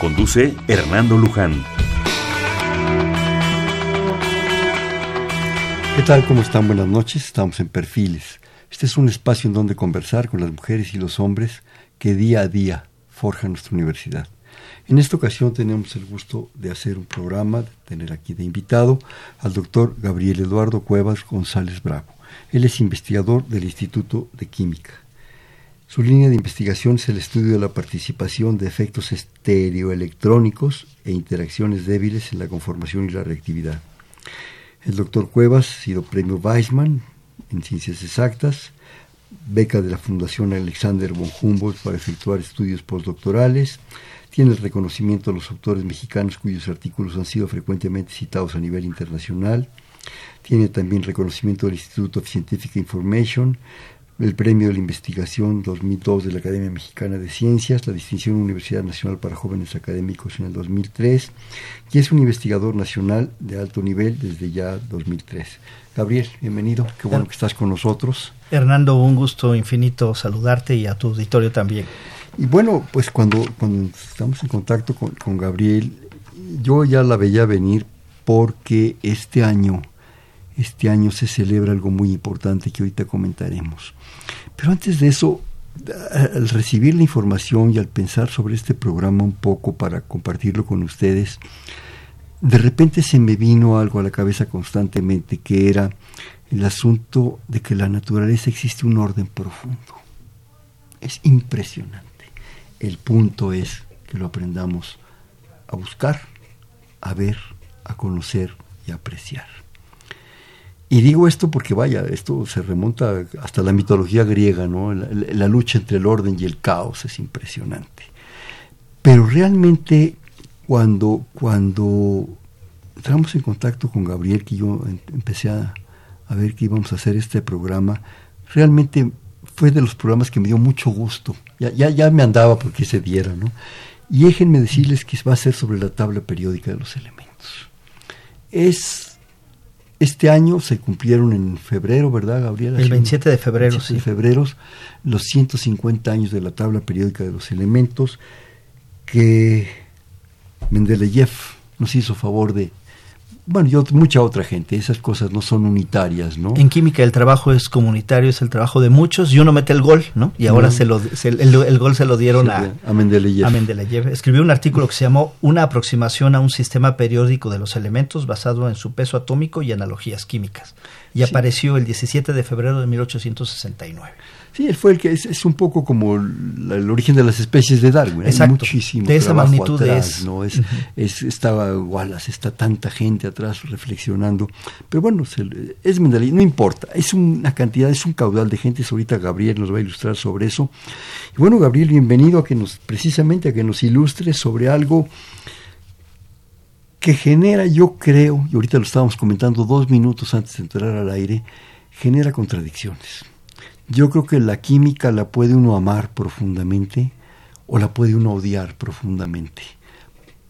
Conduce Hernando Luján. ¿Qué tal? ¿Cómo están? Buenas noches. Estamos en Perfiles. Este es un espacio en donde conversar con las mujeres y los hombres que día a día forjan nuestra universidad. En esta ocasión tenemos el gusto de hacer un programa, de tener aquí de invitado al doctor Gabriel Eduardo Cuevas González Bravo. Él es investigador del Instituto de Química. Su línea de investigación es el estudio de la participación de efectos estereoelectrónicos e interacciones débiles en la conformación y la reactividad. El doctor Cuevas ha sido premio Weizmann en ciencias exactas, beca de la Fundación Alexander von Humboldt para efectuar estudios postdoctorales, tiene el reconocimiento de los autores mexicanos cuyos artículos han sido frecuentemente citados a nivel internacional, tiene también reconocimiento del Instituto of Scientific Information, el Premio de la Investigación 2002 de la Academia Mexicana de Ciencias, la distinción Universidad Nacional para Jóvenes Académicos en el 2003 y es un investigador nacional de alto nivel desde ya 2003. Gabriel, bienvenido, qué bueno que estás con nosotros. Hernando, un gusto infinito saludarte y a tu auditorio también. Y bueno, pues cuando, cuando estamos en contacto con, con Gabriel, yo ya la veía venir porque este año este año se celebra algo muy importante que ahorita comentaremos. Pero antes de eso, al recibir la información y al pensar sobre este programa un poco para compartirlo con ustedes, de repente se me vino algo a la cabeza constantemente, que era el asunto de que la naturaleza existe un orden profundo. Es impresionante. El punto es que lo aprendamos a buscar, a ver, a conocer y a apreciar. Y digo esto porque, vaya, esto se remonta hasta la mitología griega, ¿no? La, lucha entre el orden y el caos es impresionante. Pero realmente, cuando, cuando entramos en contacto con Gabriel, que yo em, empecé a, a ver que íbamos a hacer este programa, realmente fue de los programas que me dio mucho gusto. Ya, ya, ya me andaba porque se diera, ¿no? Y déjenme decirles que va a ser sobre la tabla periódica de los elementos. Es este año se cumplieron en febrero, ¿verdad, Gabriela? El 27 de febrero, 27 de febrero, los 150 años de la tabla periódica de los elementos que Mendeleev nos hizo favor de bueno, y mucha otra gente, esas cosas no son unitarias, ¿no? En química el trabajo es comunitario, es el trabajo de muchos, y uno mete el gol, ¿no? Y ahora se lo, el, gol se lo dieron a, a, Mendeleev. a Mendeleev. Escribió un artículo que se llamó Una aproximación a un sistema periódico de los elementos basado en su peso atómico y analogías químicas, y apareció el 17 de febrero de 1869. Sí, él fue el que es, un poco como el origen de las especies de Darwin. Exacto. muchísimo de esa magnitud atrás, ¿no? Es, es, estaba Wallace, está tanta gente atrás reflexionando. Pero bueno, es Mendeleev, no importa. Es una cantidad, es un caudal de gente. Ahorita Gabriel nos va a ilustrar sobre eso. Y bueno, Gabriel, bienvenido a que nos, precisamente a que nos ilustre sobre algo que genera, yo creo, y ahorita lo estábamos comentando dos minutos antes de entrar al aire, genera contradicciones yo creo que la química la puede uno amar profundamente o la puede uno odiar profundamente,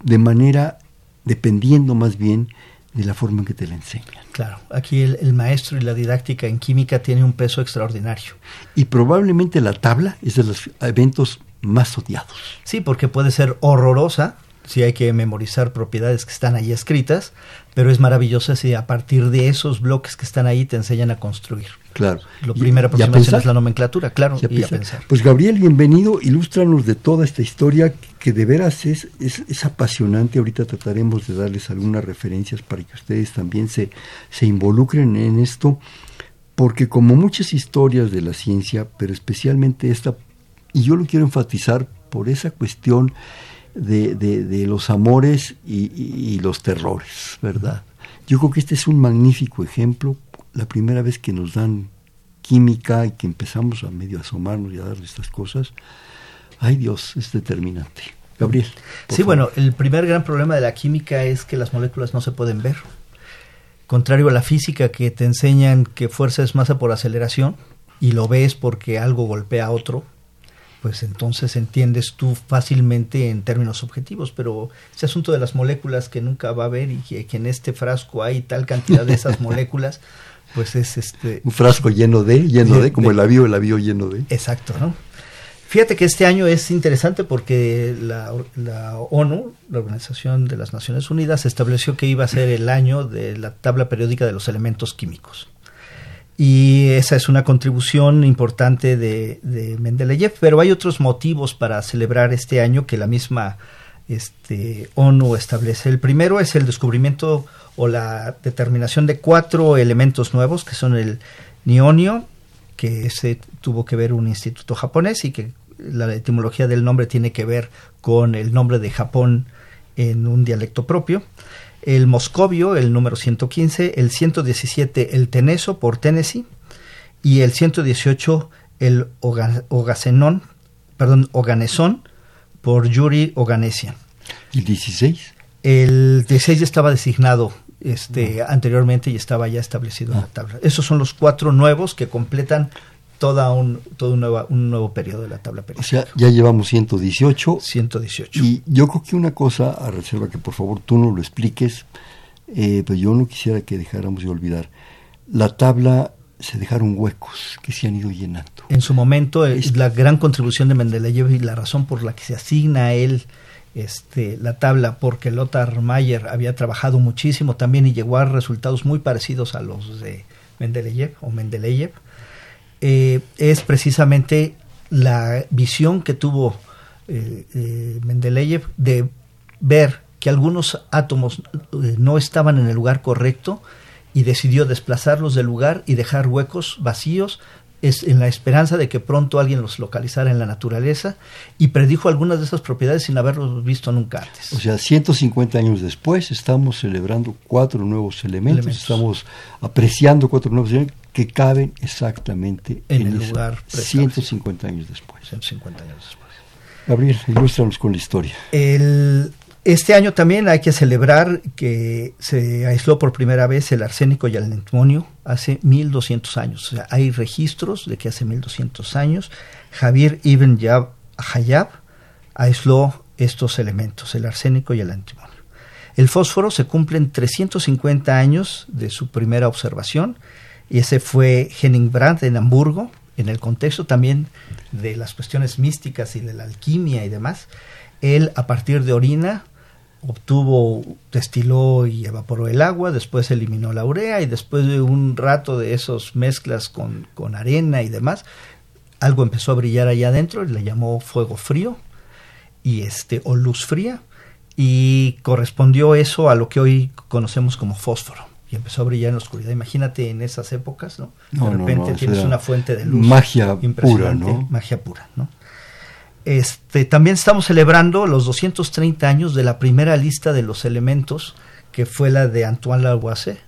de manera, dependiendo más bien de la forma en que te la enseñan. Claro, aquí el, maestro y la didáctica en química tiene un peso extraordinario. Y probablemente la tabla es de los eventos más odiados. Sí, porque puede ser horrorosa si hay que memorizar propiedades que están ahí escritas, pero es maravillosa si a partir de esos bloques que están ahí te enseñan a construir. Claro. Lo primero aproximación es la nomenclatura, claro, y a, pensar. Pues Gabriel, bienvenido, ilústranos de toda esta historia que de veras es, es, apasionante. Ahorita trataremos de darles algunas referencias para que ustedes también se, se involucren en esto, porque como muchas historias de la ciencia, pero especialmente esta, y yo lo quiero enfatizar por esa cuestión de, de, los amores y, y los terrores, ¿verdad? Yo creo que este es un magnífico ejemplo la primera vez que nos dan química y que empezamos a medio asomarnos y a dar estas cosas, ay Dios, es determinante. Gabriel. Sí, bueno, el primer gran problema de la química es que las moléculas no se pueden ver. Contrario a la física que te enseñan que fuerza es masa por aceleración y lo ves porque algo golpea a otro, pues entonces entiendes tú fácilmente en términos objetivos, pero ese asunto de las moléculas que nunca va a haber y que, que en este frasco hay tal cantidad de esas moléculas, pues es este... Un frasco lleno de, lleno de, como el avión, el avión lleno de. Exacto, ¿no? Fíjate que este año es interesante porque la, la, ONU, la Organización de las Naciones Unidas, estableció que iba a ser el año de la tabla periódica de los elementos químicos. Y esa es una contribución importante de, de Mendeleev, pero hay otros motivos para celebrar este año que la misma este, ONU establece. El primero es el descubrimiento o la determinación de cuatro elementos nuevos, que son el nionio, que se tuvo que ver un instituto japonés y que la etimología del nombre tiene que ver con el nombre de Japón en un dialecto propio. El moscovio, el número 115, el 117, el teneso por Tennessee y el 118, el ogacenón, perdón, oganesón por Yuri Oganesian. ¿Y 16? El 16 estaba designado este, anteriormente y estaba ya establecido en la tabla. Esos son los cuatro nuevos que completan toda un, todo un nuevo, un nuevo periodo de la tabla periódica. O sea, ya llevamos 118. 118. Y yo creo que una cosa, a reserva que por favor tú no lo expliques, eh, pues yo no quisiera que dejáramos de olvidar. La tabla se dejaron huecos que se han ido llenando. En su momento es la gran contribución de Mendeleev y la razón por la que se asigna a él este, la tabla, porque Lothar Mayer había trabajado muchísimo también y llegó a resultados muy parecidos a los de Mendeleev o Mendeleev, eh, es precisamente la visión que tuvo eh, eh, Mendeleev de ver que algunos átomos eh, no estaban en el lugar correcto y decidió desplazarlos del lugar y dejar huecos vacíos es en la esperanza de que pronto alguien los localizara en la naturaleza y predijo algunas de esas propiedades sin haberlos visto nunca antes. O sea, 150 años después estamos celebrando cuatro nuevos elementos, elementos. estamos apreciando cuatro nuevos elementos que caben exactamente en, en el lugar 150 años después. 150 años después. Gabriel, ilústranos con la historia. El, este año también hay que celebrar que se aisló por primera vez el arsénico y el antimonio hace 1200 años. O sea, hay registros de que hace 1200 años Javier Ibn Yab Hayab aisló estos elementos, el arsénico y el antimonio. El fósforo se cumplen 350 años de su primera observación y ese fue Henning Brandt en Hamburgo, en el contexto también de las cuestiones místicas y de la alquimia y demás. Él, a partir de orina, obtuvo, destiló y evaporó el agua, después eliminó la urea y después de un rato de esos mezclas con, con arena y demás, algo empezó a brillar allá adentro, le llamó fuego frío y este o luz fría y correspondió eso a lo que hoy conocemos como fósforo y empezó a brillar en la oscuridad. Imagínate en esas épocas, ¿no? De No, repente no, tienes una fuente de luz magia pura, impresionante, ¿no? magia pura, ¿no? Este, también estamos celebrando los 230 años de la primera lista de los elementos, que fue la de Antoine Lavoisier,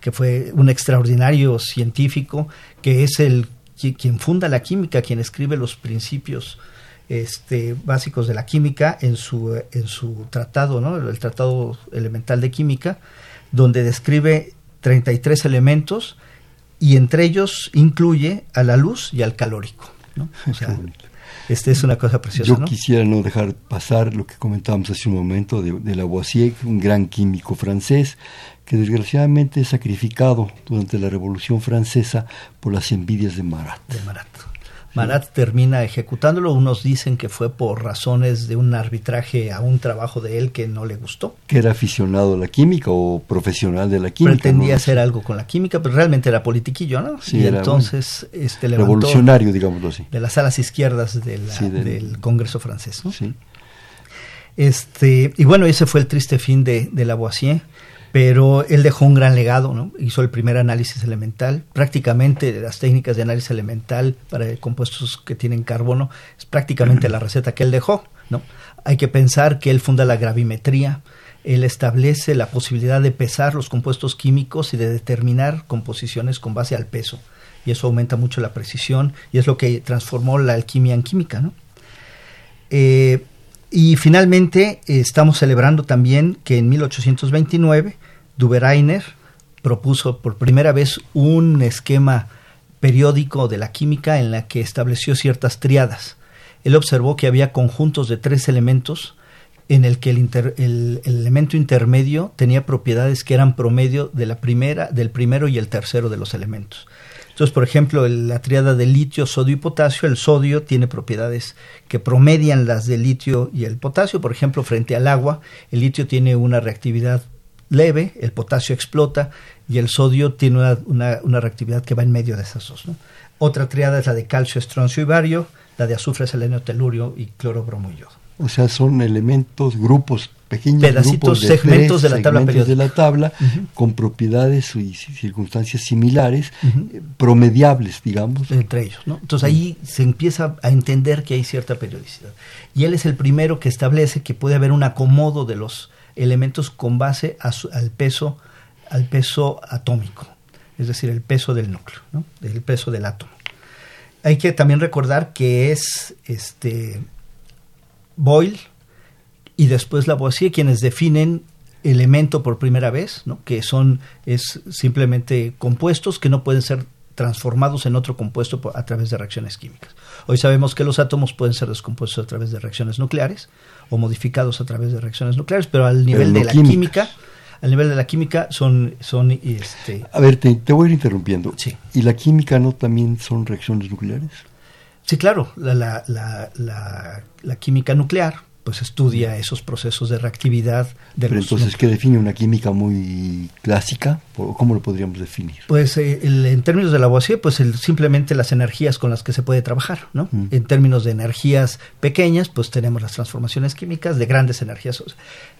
que fue un extraordinario científico, que es el qui- quien funda la química, quien escribe los principios este, básicos de la química en su, en su tratado, ¿no? el Tratado Elemental de Química, donde describe 33 elementos y entre ellos incluye a la luz y al calórico. ¿no? Este es una cosa preciosa, Yo ¿no? quisiera no dejar pasar lo que comentábamos hace un momento de, de Lavoisier, un gran químico francés que desgraciadamente es sacrificado durante la Revolución Francesa por las envidias de Marat. de Marat. Marat termina ejecutándolo. Unos dicen que fue por razones de un arbitraje a un trabajo de él que no le gustó. que era aficionado a la química o profesional de la química. Pretendía ¿no? hacer algo con la química, pero realmente era politiquillo, ¿no? Sí, y era, entonces este, levantó Revolucionario, digámoslo así. de las alas izquierdas de la- Sí, del- del Congreso francés. ¿no? Sí. Este, y bueno, ese fue el triste fin de, de Lavoisier, pero él dejó un gran legado, ¿no? Hizo el primer análisis elemental, prácticamente las técnicas de análisis elemental para compuestos que tienen carbono, es prácticamente la receta que él dejó, ¿no? Hay que pensar que él funda la gravimetría, él establece la posibilidad de pesar los compuestos químicos y de determinar composiciones con base al peso. Y eso aumenta mucho la precisión y es lo que transformó la alquimia en química, ¿no? Eh, Y finalmente eh, estamos celebrando también que en 1829 Duberainer propuso por primera vez un esquema periódico de la química en la que estableció ciertas triadas. Él observó que había conjuntos de tres elementos en el que el, elemento intermedio tenía propiedades que eran promedio de la primera, del primero y el tercero de los elementos. Entonces, por ejemplo, la triada de litio, sodio y potasio, el sodio tiene propiedades que promedian las del litio y el potasio. Por ejemplo, frente al agua, el litio tiene una reactividad leve, el potasio explota y el sodio tiene una, reactividad que va en medio de esas dos. Otra triada es la de calcio, estroncio y bario, la de azufre, selenio, telurio y cloro, bromo y yodo. O sea, son elementos, grupos, pequeños pedacitos, de segmentos de la tabla de la tabla con propiedades y circunstancias similares, eh, promediables, digamos. Entre ellos, ¿no? Entonces ahí se empieza a entender que hay cierta periodicidad. Y él es el primero que establece que puede haber un acomodo de los elementos con base al peso al peso atómico, es decir, el peso del núcleo, ¿no? el peso del átomo. Hay que también recordar que es este Boyle y después Lavoisier quienes definen elemento por primera vez, ¿no? que son es simplemente compuestos que no pueden ser transformados en otro compuesto a través de reacciones químicas. Hoy sabemos que los átomos pueden ser descompuestos a través de reacciones nucleares o modificados a través de reacciones nucleares, pero al nivel de la química, al nivel de la química son... son este... A ver, te, voy a ir interrumpiendo. Sí. ¿Y la química no también son reacciones nucleares? Sí, claro, la, la, la, la química nuclear pues estudia esos procesos de reactividad de Pero entonces, ¿qué define una química muy clásica? ¿Cómo lo podríamos definir? Pues eh, en términos de Lavoisier, pues simplemente las energías con las que se puede trabajar, ¿no? Mm. En términos de energías pequeñas, pues tenemos las transformaciones químicas de grandes energías.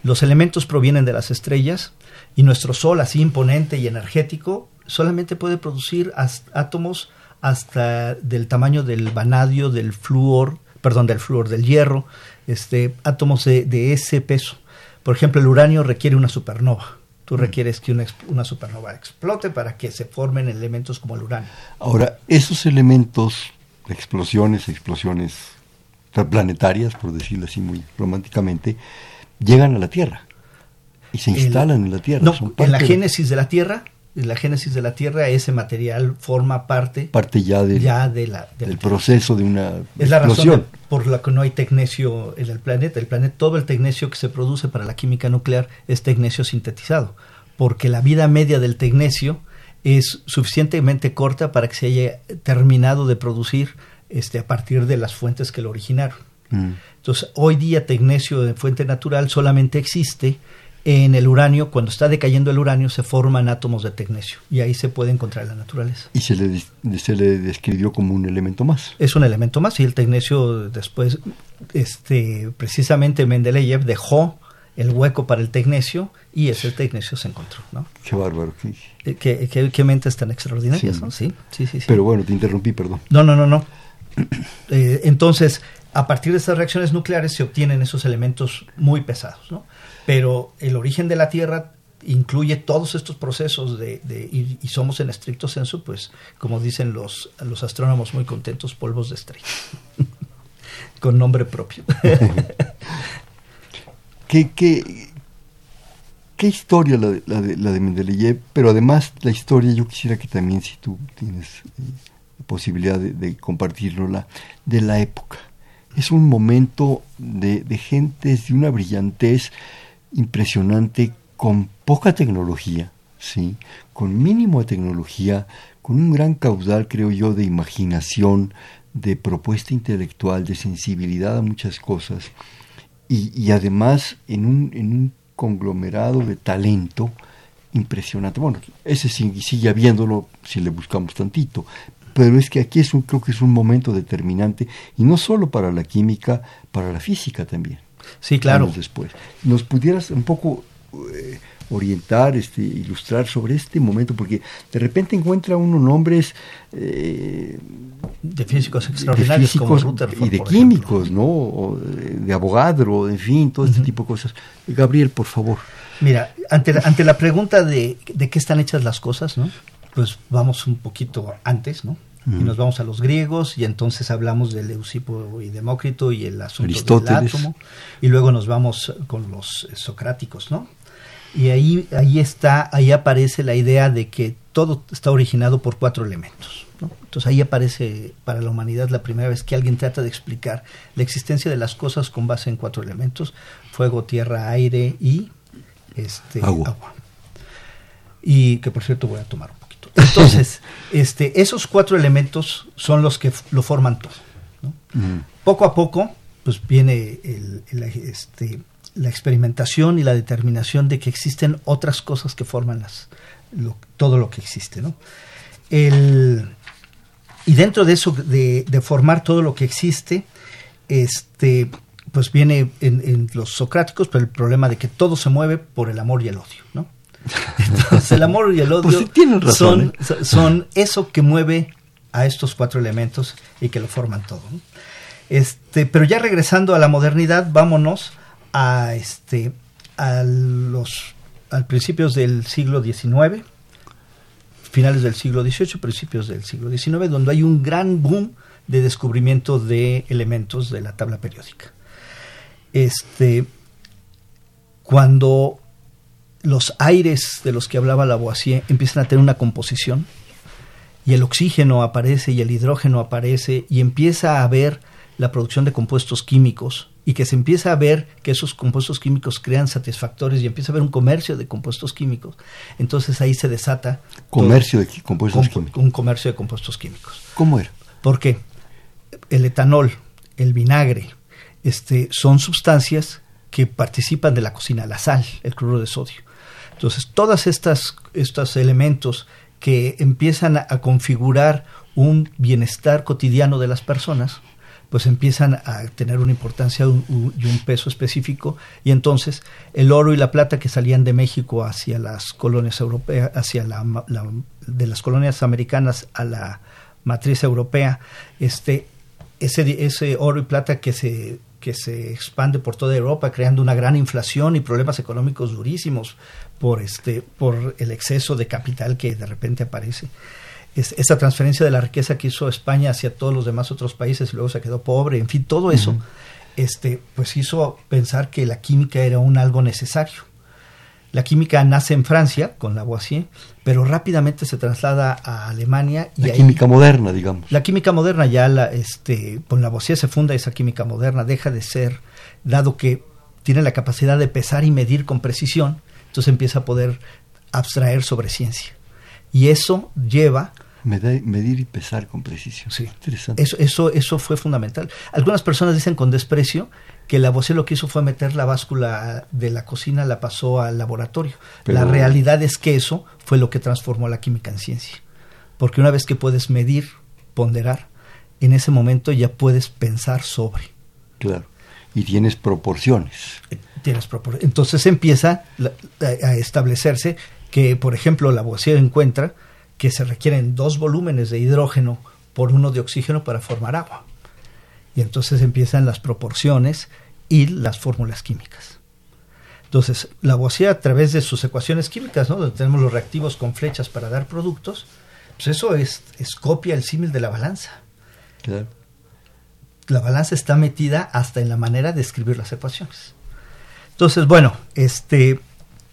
Los elementos provienen de las estrellas y nuestro Sol, así imponente y energético, solamente puede producir átomos hasta del tamaño del vanadio, del flúor, perdón, del flúor, del hierro, este, átomos de, ese peso. Por ejemplo, el uranio requiere una supernova. Tú mm. requieres que una, una, supernova explote para que se formen elementos como el uranio. Ahora, esos elementos, explosiones, explosiones planetarias, por decirlo así muy románticamente, llegan a la Tierra y se instalan en la Tierra. No, en la génesis de la Tierra la génesis de la Tierra, ese material forma parte, parte ya, de, ya de la, del proceso de una es la razón por la que no hay tecnecio en el planeta. El planeta, todo el tecnecio que se produce para la química nuclear es tecnecio sintetizado, porque la vida media del tecnecio es suficientemente corta para que se haya terminado de producir este, a partir de las fuentes que lo originaron. Mm. Entonces, hoy día tecnecio de fuente natural solamente existe en el uranio, cuando está decayendo el uranio, se forman átomos de tecnecio y ahí se puede encontrar la naturaleza. Y se le, se le describió como un elemento más. Es un elemento más y el tecnecio después, este, precisamente Mendeleev dejó el hueco para el tecnecio y ese tecnecio se encontró. ¿no? Qué bárbaro. Qué, eh, qué, qué, mentes tan extraordinarias, sí. ¿no? Sí, sí, sí, Pero bueno, te interrumpí, perdón. No, no, no, no. Eh, entonces, a partir de estas reacciones nucleares se obtienen esos elementos muy pesados, ¿no? Pero el origen de la Tierra incluye todos estos procesos de, y, somos en estricto senso, pues, como dicen los, los astrónomos muy contentos, polvos de estrella, con nombre propio. ¿Qué, qué, qué historia la de, la, de, la de Mendeleev? Pero además la historia, yo quisiera que también, si tú tienes eh, posibilidad de, compartirlo, la, de la época. Es un momento de, de gentes de una brillantez impresionante con poca tecnología, ¿sí? con mínimo tecnología, con un gran caudal, creo yo, de imaginación, de propuesta intelectual, de sensibilidad a muchas cosas, y, además en un, en un conglomerado de talento impresionante. Bueno, ese sigue habiéndolo si le buscamos tantito, pero es que aquí es un, creo que es un momento determinante, y no solo para la química, para la física también. Sí, claro. después. ¿Nos pudieras un poco eh, orientar, este, ilustrar sobre este momento? Porque de repente encuentra uno nombres... Eh, de físicos extraordinarios como y de químicos, ¿no? O de, abogado, en fin, todo este tipo de cosas. Gabriel, por favor. Mira, ante la, ante la pregunta de, de qué están hechas las cosas, ¿no? Pues vamos un poquito antes, ¿no? Y nos vamos a los griegos y entonces hablamos de Leucipo y Demócrito y el asunto del átomo y luego nos vamos con los socráticos, ¿no? Y ahí ahí está, ahí aparece la idea de que todo está originado por cuatro elementos. ¿no? Entonces ahí aparece para la humanidad la primera vez que alguien trata de explicar la existencia de las cosas con base en cuatro elementos: fuego, tierra, aire y este agua. Y que por cierto voy a tomar entonces, este, esos cuatro elementos son los que lo forman todo. Poco a poco, pues viene este, la experimentación y la determinación de que existen otras cosas que forman las, todo lo que existe. ¿no? y dentro de eso, de, formar todo lo que existe, este, pues viene en, en, los socráticos pero el problema de que todo se mueve por el amor y el odio. ¿no? Entonces el amor y el odio pues son, ¿eh? son eso que mueve a estos cuatro elementos y que lo forman todo. Este, pero ya regresando a la modernidad, vámonos a este a los al principios del siglo XIX, finales del siglo XVIII, principios del siglo XIX, donde hay un gran boom de descubrimiento de elementos de la tabla periódica. Este, cuando los aires de los que hablaba Lavoisier empiezan a tener una composición y el oxígeno aparece y el hidrógeno aparece y empieza a haber la producción de compuestos químicos y que se empieza a ver que esos compuestos químicos crean satisfactores y empieza a haber un comercio de compuestos químicos, entonces ahí se desata comercio de compuestos químicos. Un comercio de compuestos químicos. ¿Cómo era? Porque el etanol, el vinagre, este, son sustancias que participan de la cocina, la sal, el cloruro de sodio. Entonces, todas estas estos elementos que empiezan a, configurar un bienestar cotidiano de las personas, pues empiezan a tener una importancia y un, peso específico. Y entonces el oro y la plata que salían de México hacia las colonias europeas, hacia la, de las colonias americanas a la matriz europea, este ese, ese oro y plata que se que se expande por toda Europa, creando una gran inflación y problemas económicos durísimos por este, por el exceso de capital que de repente aparece. Es, esa transferencia de la riqueza que hizo España hacia todos los demás otros países y luego se quedó pobre, en fin, todo eso, este, pues hizo pensar que la química era un algo necesario. La química nace en Francia con Lavoisier, pero rápidamente se traslada a Alemania. Y la química moderna, digamos. La química moderna ya, la, este, con Lavoisier se funda esa química moderna, deja de ser, dado que tiene la capacidad de pesar y medir con precisión, entonces empieza a poder abstraer sobre ciencia. Y eso lleva Medir y pesar con precisión. Sí. Interesante. Eso, eso, eso fue fundamental. Algunas personas dicen con desprecio que Lavoisier lo que hizo fue meter la báscula de la cocina, la pasó al laboratorio. La realidad es que eso fue lo que transformó la química en ciencia. Porque una vez que puedes medir, ponderar, en ese momento ya puedes pensar sobre. Claro. Y tienes proporciones. Entonces empieza a establecerse que, por ejemplo, Lavoisier encuentra que se requieren dos volúmenes de hidrógeno por uno de oxígeno para formar agua. Y entonces empiezan las proporciones y las fórmulas químicas. Entonces, Lavoisier a través de sus ecuaciones químicas, ¿no? donde tenemos los reactivos con flechas para dar productos, pues eso es, es copia el símil de la balanza. La balanza está metida hasta en la manera de escribir las ecuaciones. Entonces, bueno, este,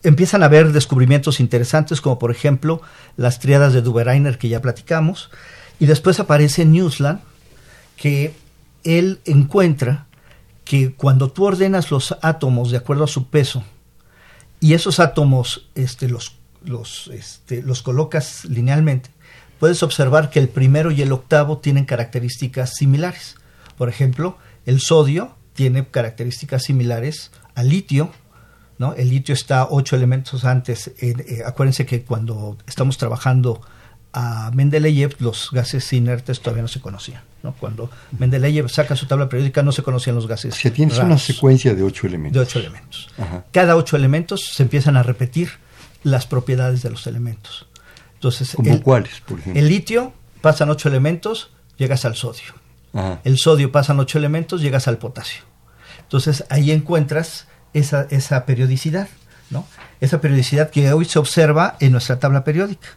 empiezan a haber descubrimientos interesantes, como por ejemplo las triadas de Duberainer que ya platicamos, y después aparece Newsland, que él encuentra que cuando tú ordenas los átomos de acuerdo a su peso, y esos átomos este, los, los, este, los colocas linealmente, puedes observar que el primero y el octavo tienen características similares. Por ejemplo, el sodio tiene características similares al litio, ¿no? El litio está ocho elementos antes. Eh, acuérdense que cuando estamos trabajando a Mendeleev, los gases inertes todavía no se conocían. ¿no? Cuando Mendeleev saca su tabla periódica, no se conocían los gases. Se tienes una secuencia de ocho elementos. De ocho elementos. Cada ocho elementos se empiezan a repetir las propiedades de los elementos. Entonces, ¿Como cuáles, por ejemplo? El litio, pasan ocho elementos, llegas al sodio. El sodio, pasan ocho elementos, llegas al potasio. Entonces, ahí encuentras esa, esa periodicidad, ¿no? Esa periodicidad que hoy se observa en nuestra tabla periódica.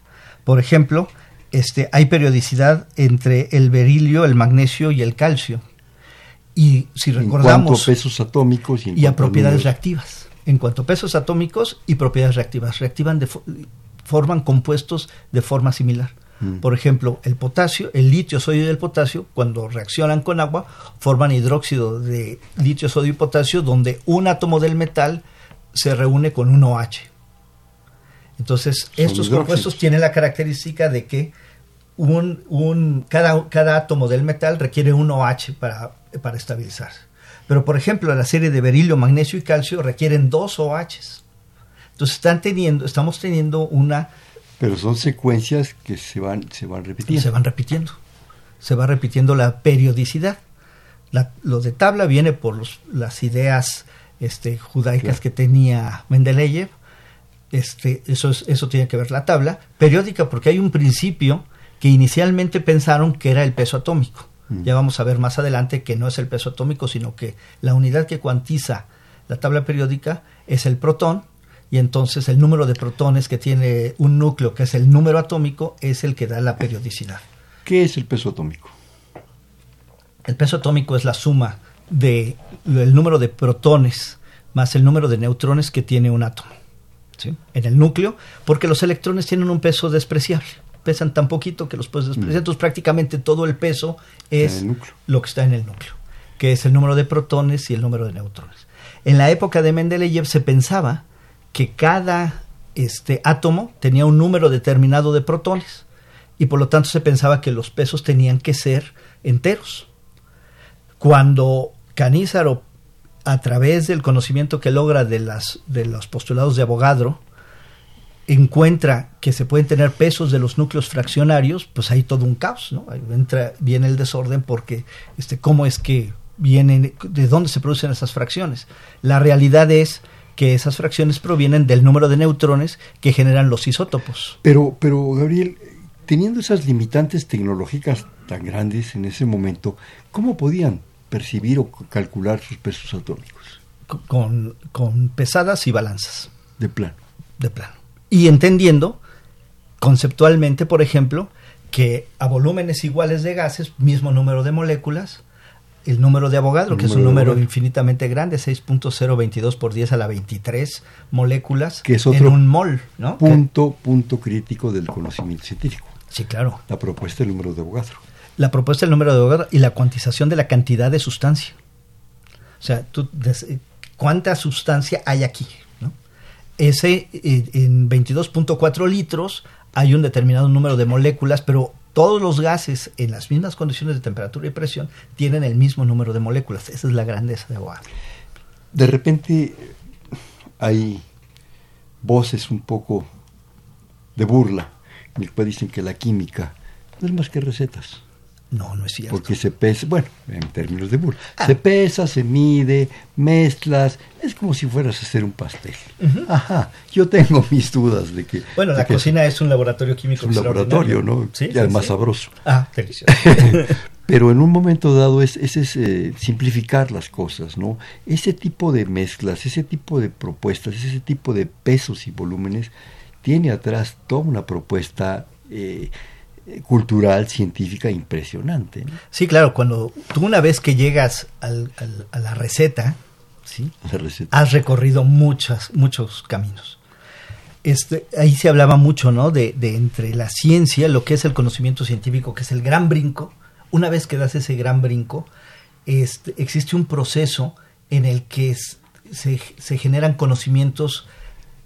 Por ejemplo, este, hay periodicidad entre el berilio, el magnesio y el calcio. Y si recordamos... En pesos atómicos y, a propiedades reactivas. En cuanto a pesos atómicos y propiedades reactivas. Reactivan de, forman compuestos de forma similar. Mm. Por ejemplo, el potasio, el litio, sodio y el potasio, cuando reaccionan con agua, forman hidróxido de litio, sodio y potasio, donde un átomo del metal se reúne con un OH. Entonces, estos compuestos tienen la característica de que un, un, cada, cada átomo del metal requiere un OH para, para estabilizarse. Pero, por ejemplo, la serie de berilio, magnesio y calcio requieren dos OHs. Entonces, están teniendo, estamos teniendo una... Pero son secuencias que se van, se van repitiendo. Se van repitiendo. Se va repitiendo la periodicidad. La, lo de tabla viene por los, las ideas este, judaicas que tenía Mendeleev este, eso, eso tiene que ver la tabla, periódica porque hay un principio que inicialmente pensaron que era el peso atómico. Mm. Ya vamos a ver más adelante que no es el peso atómico, sino que la unidad que cuantiza la tabla periódica es el protón, y entonces el número de protones que tiene un núcleo, que es el número atómico, es el que da la periodicidad. ¿Qué es el peso atómico? El peso atómico es la suma del número de protones más el número de neutrones que tiene un átomo en el núcleo, porque los electrones tienen un peso despreciable. Pesan tan poquito que los puedes despreciar. Mm. Entonces, prácticamente todo el peso es lo que está en el núcleo, que es el número de protones y el número de neutrones. En la época de Mendeleev se pensaba que cada este, átomo tenía un número determinado de protones y por lo tanto se pensaba que los pesos tenían que ser enteros. Cuando Canízaro a través del conocimiento que logra de, las, de los postulados de Avogadro, encuentra que se pueden tener pesos de los núcleos fraccionarios, pues hay todo un caos, ¿no? entra, viene el desorden porque este, cómo es que vienen, de dónde se producen esas fracciones. La realidad es que esas fracciones provienen del número de neutrones que generan los isótopos. Pero, pero Gabriel, teniendo esas limitantes tecnológicas tan grandes en ese momento, ¿cómo podían percibir o calcular sus pesos atómicos. Con, con pesadas y balanzas. De plano. De plano. Y entendiendo conceptualmente, por ejemplo, que a volúmenes iguales de gases, mismo número de moléculas, el número de Avogadro, que es un número infinitamente grande, 6.022 por 10 a la 23 moléculas que es otro en un mol, ¿no? Punto, punto crítico del conocimiento científico. Sí, claro. La propuesta del número de Avogadro la propuesta del número de Avogadro y la cuantización de la cantidad de sustancia. O sea, tú, ¿cuánta sustancia hay aquí? Ese, eh, en 22.4 litros hay un determinado número de moléculas, pero todos los gases en las mismas condiciones de temperatura y presión tienen el mismo número de moléculas. Esa es la grandeza de Avogadro. De repente hay voces un poco de burla, en el cual dicen que la química no es más que recetas. No, no es cierto. Porque se pesa, bueno, en términos de burla, ah. se pesa, se mide, mezclas, es como si fueras a hacer un pastel. Ajá, yo tengo mis dudas de que... Bueno, la cocina es un laboratorio químico. Es un laboratorio, ¿no? ¿Sí? Y además sabroso. Ah, delicioso. Pero en un momento dado es, es, eh, simplificar las cosas, ¿no? Ese tipo de mezclas, ese tipo de propuestas, ese tipo de pesos y volúmenes, tiene atrás toda una propuesta... Eh, cultural, científica impresionante. Sí, claro, cuando tú una vez que llegas al, a la receta, ¿sí? has recorrido muchas, muchos caminos. Este, ahí se hablaba mucho, ¿no? De, de, entre la ciencia, lo que es el conocimiento científico, que es el gran brinco. Una vez que das ese gran brinco, este, existe un proceso en el que se, se generan conocimientos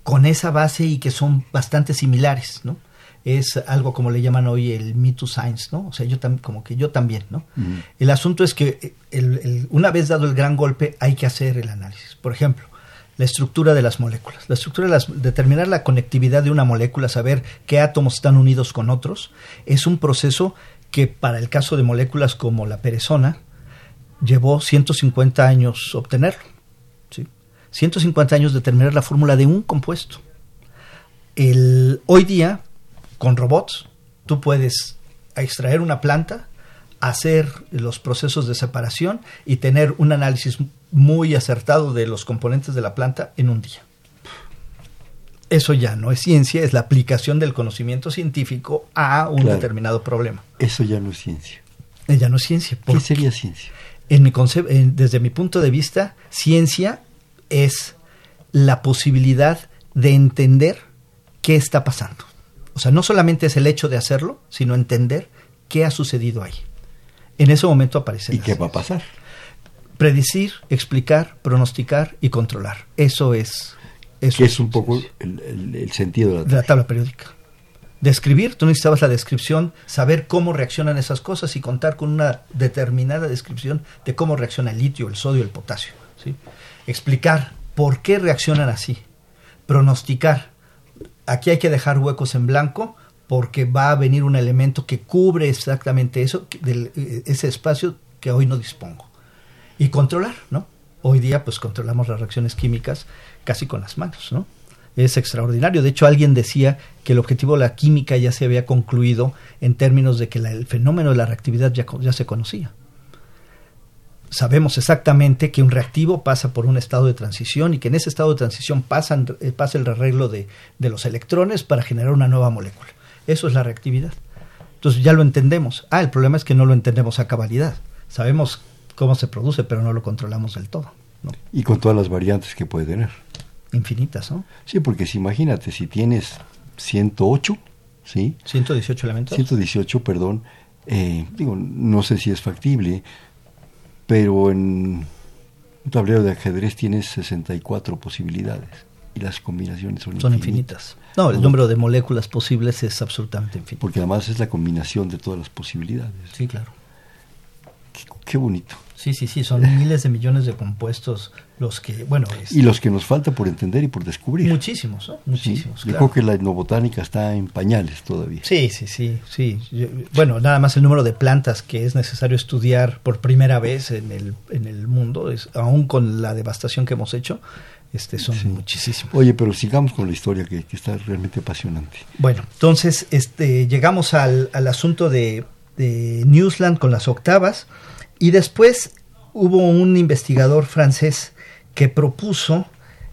con esa base y que son bastante similares, ¿no? Es algo como le llaman hoy el me too science, ¿no? O sea, yo también, como que yo también, ¿no? El asunto es que el, una vez dado el gran golpe hay que hacer el análisis. Por ejemplo, la estructura de las moléculas. La estructura de las, determinar la conectividad de una molécula, saber qué átomos están unidos con otros, es un proceso que para el caso de moléculas como la perezona llevó 150 años obtenerlo. ¿sí? 150 años determinar la fórmula de un compuesto. El, hoy día con robots tú puedes extraer una planta, hacer los procesos de separación y tener un análisis muy acertado de los componentes de la planta en un día. Eso ya no es ciencia, es la aplicación del conocimiento científico a un Claro. determinado problema. Eso ya no es ciencia. Eh, Ya no es ciencia. ¿Qué ¿Por sería ciencia? en mi concep- en- desde mi punto de vista, ciencia es la posibilidad de entender qué está pasando. O sea, no solamente es el hecho de hacerlo, sino entender qué ha sucedido ahí. En ese momento aparece. ¿Y qué va a pasar? Predecir, explicar, pronosticar y controlar. Eso es. Eso Que es un poco el, el- el sentido de la de la tabla periódica. Describir, tú necesitabas la descripción, saber cómo reaccionan esas cosas y contar con una determinada descripción de cómo reacciona el litio, el sodio, el potasio. ¿sí? Explicar por qué reaccionan así. Pronosticar. Aquí hay que dejar huecos en blanco porque va a venir un elemento que cubre exactamente eso, eh, ese espacio que hoy no dispongo. Y controlar, ¿no? Hoy día pues controlamos las reacciones químicas casi con las manos, ¿no? Es extraordinario. De hecho, alguien decía que el objetivo de la química ya se había concluido en términos de que el fenómeno de la reactividad ya se conocía. Sabemos exactamente que un reactivo pasa por un estado de transición y que en ese estado de transición pasan, eh, pasa el arreglo de, de los electrones para generar una nueva molécula. Eso es la reactividad. Entonces ya lo entendemos. Ah, el problema es que no lo entendemos a cabalidad. Sabemos cómo se produce, pero no lo controlamos del todo. ¿no? Y con todas las variantes que puede tener. Infinitas, ¿no? Sí, porque si imagínate, si tienes 108, ¿sí? 118 elementos. 118, perdón, eh, digo, no sé si es factible, pero en un tablero de ajedrez tienes 64 posibilidades y las combinaciones son, Son infinitas. No, el número de moléculas posibles es absolutamente infinito. Porque además es la combinación de todas las posibilidades. Sí, claro. Qué, qué bonito. Sí, sí, sí, son miles de millones de compuestos los que, bueno, es Y los que nos falta por entender y por descubrir. muchísimos, ¿no? Sí, Muchísimos. Yo creo que la etnobotánica está en pañales todavía. Sí, sí, sí, sí. Yo- Bueno, nada más el número de plantas que es necesario estudiar por primera vez en el, en el mundo, es, aún con la devastación que hemos hecho, este, son Sí. muchísimos. Oye, pero sigamos con la historia que, que está realmente apasionante. Bueno, entonces este, llegamos al, al asunto de, de Newsland con las octavas y después hubo un investigador francés que propuso,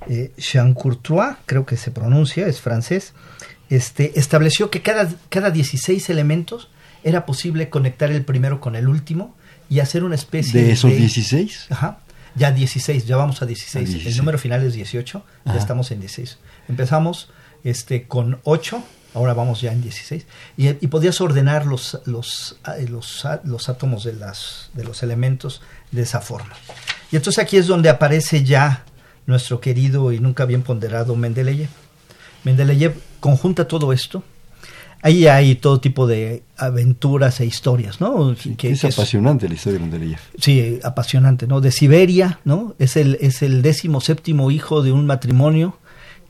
eh, Jean Courtois, creo que se pronuncia, es francés, este, estableció que cada, cada 16 elementos era posible conectar el primero con el último y hacer una especie De esos 16, Ajá. Ya 16, ya vamos a 16. A 16. El número final es 18, Ajá. ya estamos en 16. Empezamos este, con 8, ahora vamos ya en 16. Y, y podías ordenar los, los, ah, los, ah, los átomos de, las, de los elementos de esa forma. Y entonces aquí es donde aparece ya nuestro querido y nunca bien ponderado Mendeleev. Mendeleev conjunta todo esto. Ahí hay todo tipo de aventuras e historias, ¿no? sí, Que- es que apasionante la historia de Mendeleev. Sí, apasionante, ¿no? De Siberia, ¿no? Es el, es el décimo séptimo hijo de un matrimonio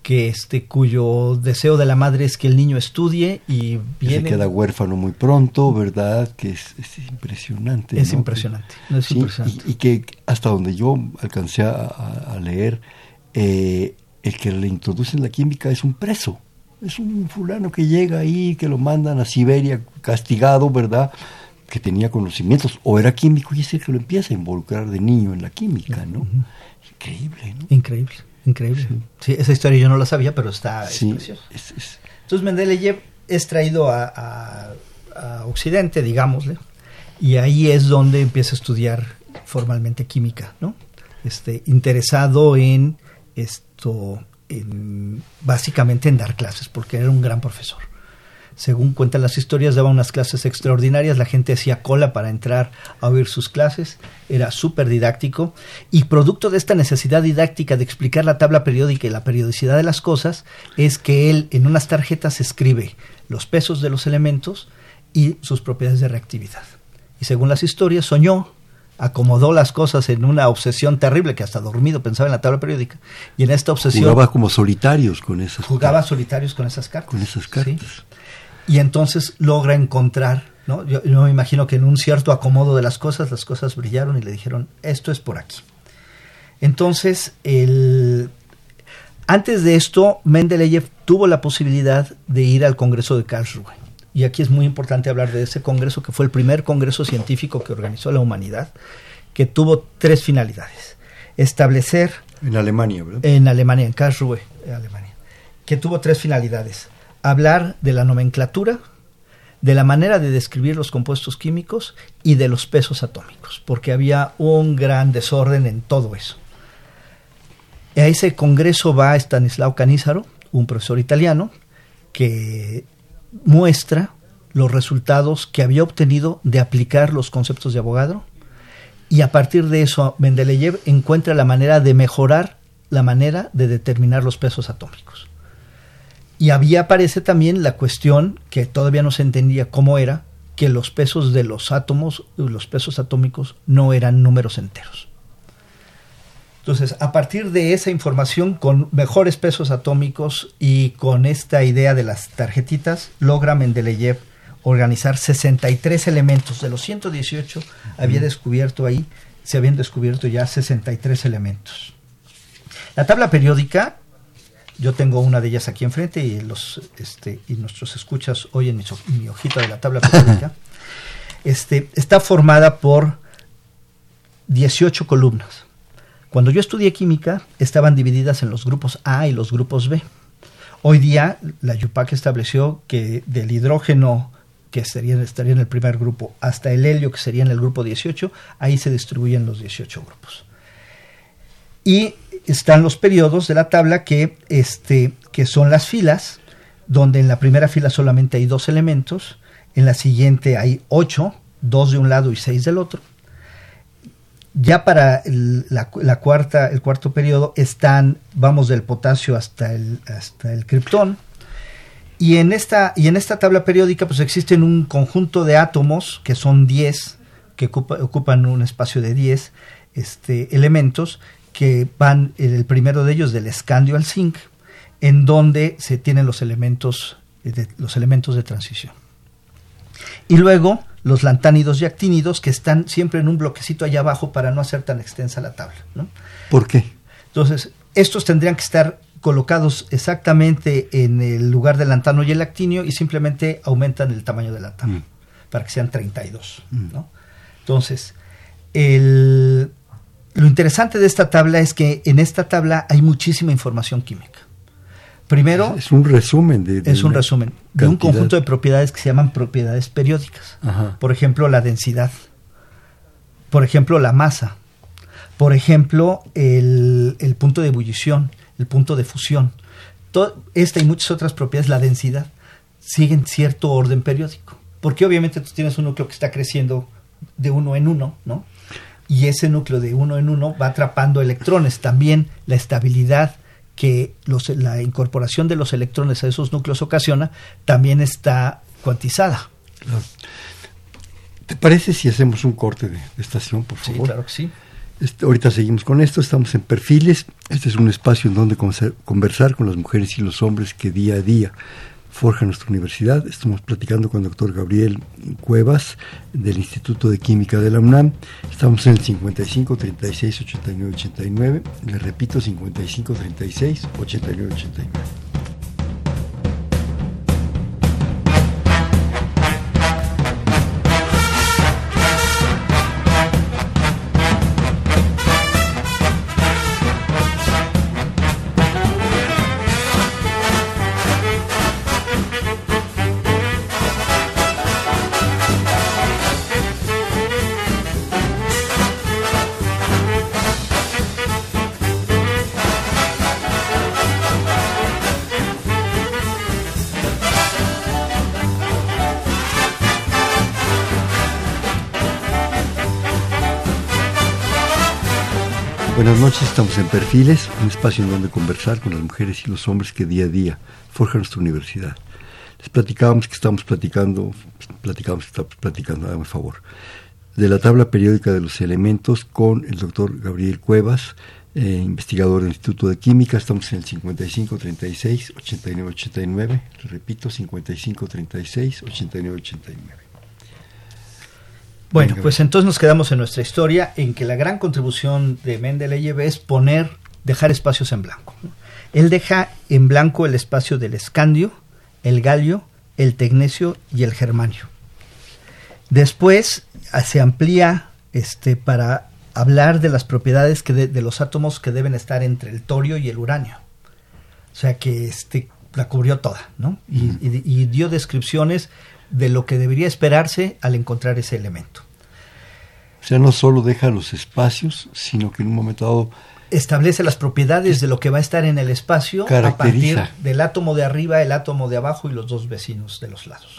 que este, cuyo deseo de la madre es que el niño estudie y viene. se queda huérfano muy pronto, ¿verdad? Que es, es impresionante. es ¿no? impresionante, no es Sí, impresionante. Y, y que hasta donde yo alcancé a, a- a leer, eh, el que le introducen la química es un preso. Es un fulano que llega ahí, que lo mandan a Siberia castigado, ¿verdad? Que tenía conocimientos, o era químico, y es el que lo empieza a involucrar de niño en la química, ¿no? Increíble, ¿no? Increíble, increíble. Sí. esa historia yo no la sabía, pero está es Sí, preciosa. es- es- Entonces Mendeleev es traído a, a- a Occidente, digámosle, y ahí es donde empieza a estudiar formalmente química, ¿no? Este, interesado en esto, en, básicamente en dar clases, porque era un gran profesor. Según cuentan las historias, daba unas clases extraordinarias, la gente hacía cola para entrar a oír sus clases, era súper didáctico, y producto de esta necesidad didáctica de explicar la tabla periódica y la periodicidad de las cosas, es que él en unas tarjetas escribe los pesos de los elementos y sus propiedades de reactividad. Y según las historias, soñó, acomodó las cosas en una obsesión terrible, que hasta dormido pensaba en la tabla periódica, y en esta obsesión jugaba como solitarios con esas jugaba solitarios con esas cartas. con esas ¿sí? Y entonces logra encontrar, ¿no? Yo, yo me imagino que en un cierto acomodo de las cosas, las cosas brillaron y le dijeron, esto es por aquí. Entonces, el, antes de esto, Mendeleev tuvo la posibilidad de ir al Congreso de Karlsruhe. Y aquí es muy importante hablar de ese congreso, que fue el primer congreso científico que organizó la humanidad, que tuvo tres finalidades. Establecer En Alemania, ¿verdad? en Alemania, en Karlsruhe, en Alemania, que tuvo tres finalidades. Hablar de la nomenclatura, de la manera de describir los compuestos químicos y de los pesos atómicos, porque había un gran desorden en todo eso. A ese congreso va Stanislao Canizaro, un profesor italiano, que muestra los resultados que había obtenido de aplicar los conceptos de Avogadro y a partir de eso Mendeleev encuentra la manera de mejorar la manera de determinar los pesos atómicos. Y había aparece también la cuestión que todavía no se entendía cómo era que los pesos de los átomos, los pesos atómicos no eran números enteros. Entonces, a partir de esa información, con mejores pesos atómicos y con esta idea de las tarjetitas, logra Mendeleev organizar 63 elementos. De los 118 había descubierto ahí, se habían descubierto ya 63 elementos. La tabla periódica, yo tengo una de ellas aquí enfrente y, los, este, y nuestros escuchas oyen mi, mi hojita de la tabla periódica, este, está formada por 18 columnas. Cuando yo estudié química, estaban divididas en los grupos A y los grupos B. Hoy día, la YUPAC estableció que del hidrógeno que sería, estaría en el primer grupo, hasta el helio, que sería en el grupo 18, ahí se distribuyen los 18 grupos. Y están los periodos de la tabla que, este, que son las filas, donde en la primera fila solamente hay dos elementos, en la siguiente hay ocho, dos de un lado y seis del otro. Ya para el, la, cuarta, el cuarto periodo están, vamos del potasio hasta el, hasta el criptón, y en esta, y en esta tabla periódica pues existen un conjunto de átomos, que son 10, que ocupan un espacio de 10 este, elementos, que van, el primero de ellos del escandio al zinc, en donde se tienen los elementos de, los elementos de transición. Y luego los lantánidos y actínidos que están siempre en un bloquecito allá abajo para no hacer tan extensa la tabla. ¿no? ¿Por qué? Entonces, estos tendrían que estar colocados exactamente en el lugar del lantano y el actinio y simplemente aumentan el tamaño del tabla mm. para que sean 32. Mm. ¿no? Entonces, el, lo interesante de esta tabla es que en esta tabla hay muchísima información química. Primero, es un resumen de, es un resumen de un conjunto de propiedades que se llaman propiedades periódicas. Por ejemplo, la densidad. Por ejemplo, la masa. Por ejemplo, el, el punto de ebullición el punto de fusión. esta y muchas otras propiedades, la densidad, siguen cierto orden periódico. Porque obviamente tú tienes un núcleo que está creciendo de uno en uno, ¿no? Y ese núcleo de uno en uno va atrapando electrones. También la estabilidad que los, la incorporación de los electrones a esos núcleos ocasiona también está cuantizada. ¿Te parece si hacemos un corte de, estación, por favor? Sí, claro que sí. Este, ahorita seguimos con esto, estamos en Perfiles. Este es un espacio en donde conversar con las mujeres y los hombres que día a día forjan nuestra universidad. Estamos platicando con el doctor Gabriel Cuevas del Instituto de Química de la UNAM. Estamos en el 55 36 89 89. Le repito, 55 36 89 89. Estamos en Perfiles, un espacio en donde conversar con las mujeres y los hombres que día a día forjan nuestra universidad. Les platicábamos que estamos platicando, platicábamos que estamos platicando, hágame favor, de la tabla periódica de los elementos con el doctor Gabriel Cuevas, eh, investigador del Instituto de Química. Estamos en el 5536 8989, repito, 5536 8989. Bueno, pues entonces nos quedamos en nuestra historia en que la gran contribución de Mendeleev es poner, dejar espacios en blanco. Él deja en blanco el espacio del escandio, el galio, el tecnecio y el germanio. Después ah, se amplía este, para hablar de las propiedades que de, los átomos que deben estar entre el torio y el uranio. O sea que este, la cubrió toda, ¿no? y dio descripciones de lo que debería esperarse al encontrar ese elemento. O sea, no solo deja los espacios, sino que en un momento dado establece las propiedades de lo que va a estar en el espacio a partir del átomo de arriba, el átomo de abajo y los dos vecinos de los lados.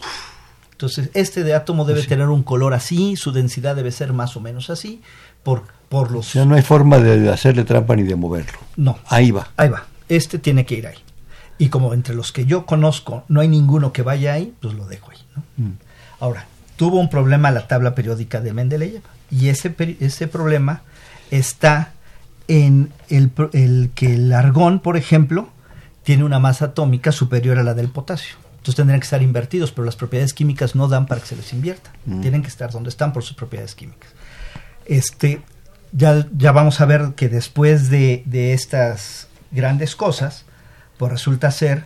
Entonces, este de átomo debe tener un color así, su densidad debe ser más o menos así, por, por los... O sea, no hay forma de hacerle trampa ni de moverlo. No. Ahí va. Ahí va. Este tiene que ir ahí. Y como entre los que yo conozco no hay ninguno que vaya ahí, pues lo dejo ahí. Ahora, tuvo un problema la tabla periódica de Mendeleev. Y ese, ese problema está en el, el, que el argón, por ejemplo, tiene una masa atómica superior a la del potasio. Entonces tendrían que estar invertidos, pero las propiedades químicas no dan para que se les invierta. Mm. Tienen que estar donde están por sus propiedades químicas. Este, ya, ya vamos a ver que después de, de estas grandes cosas, pues resulta ser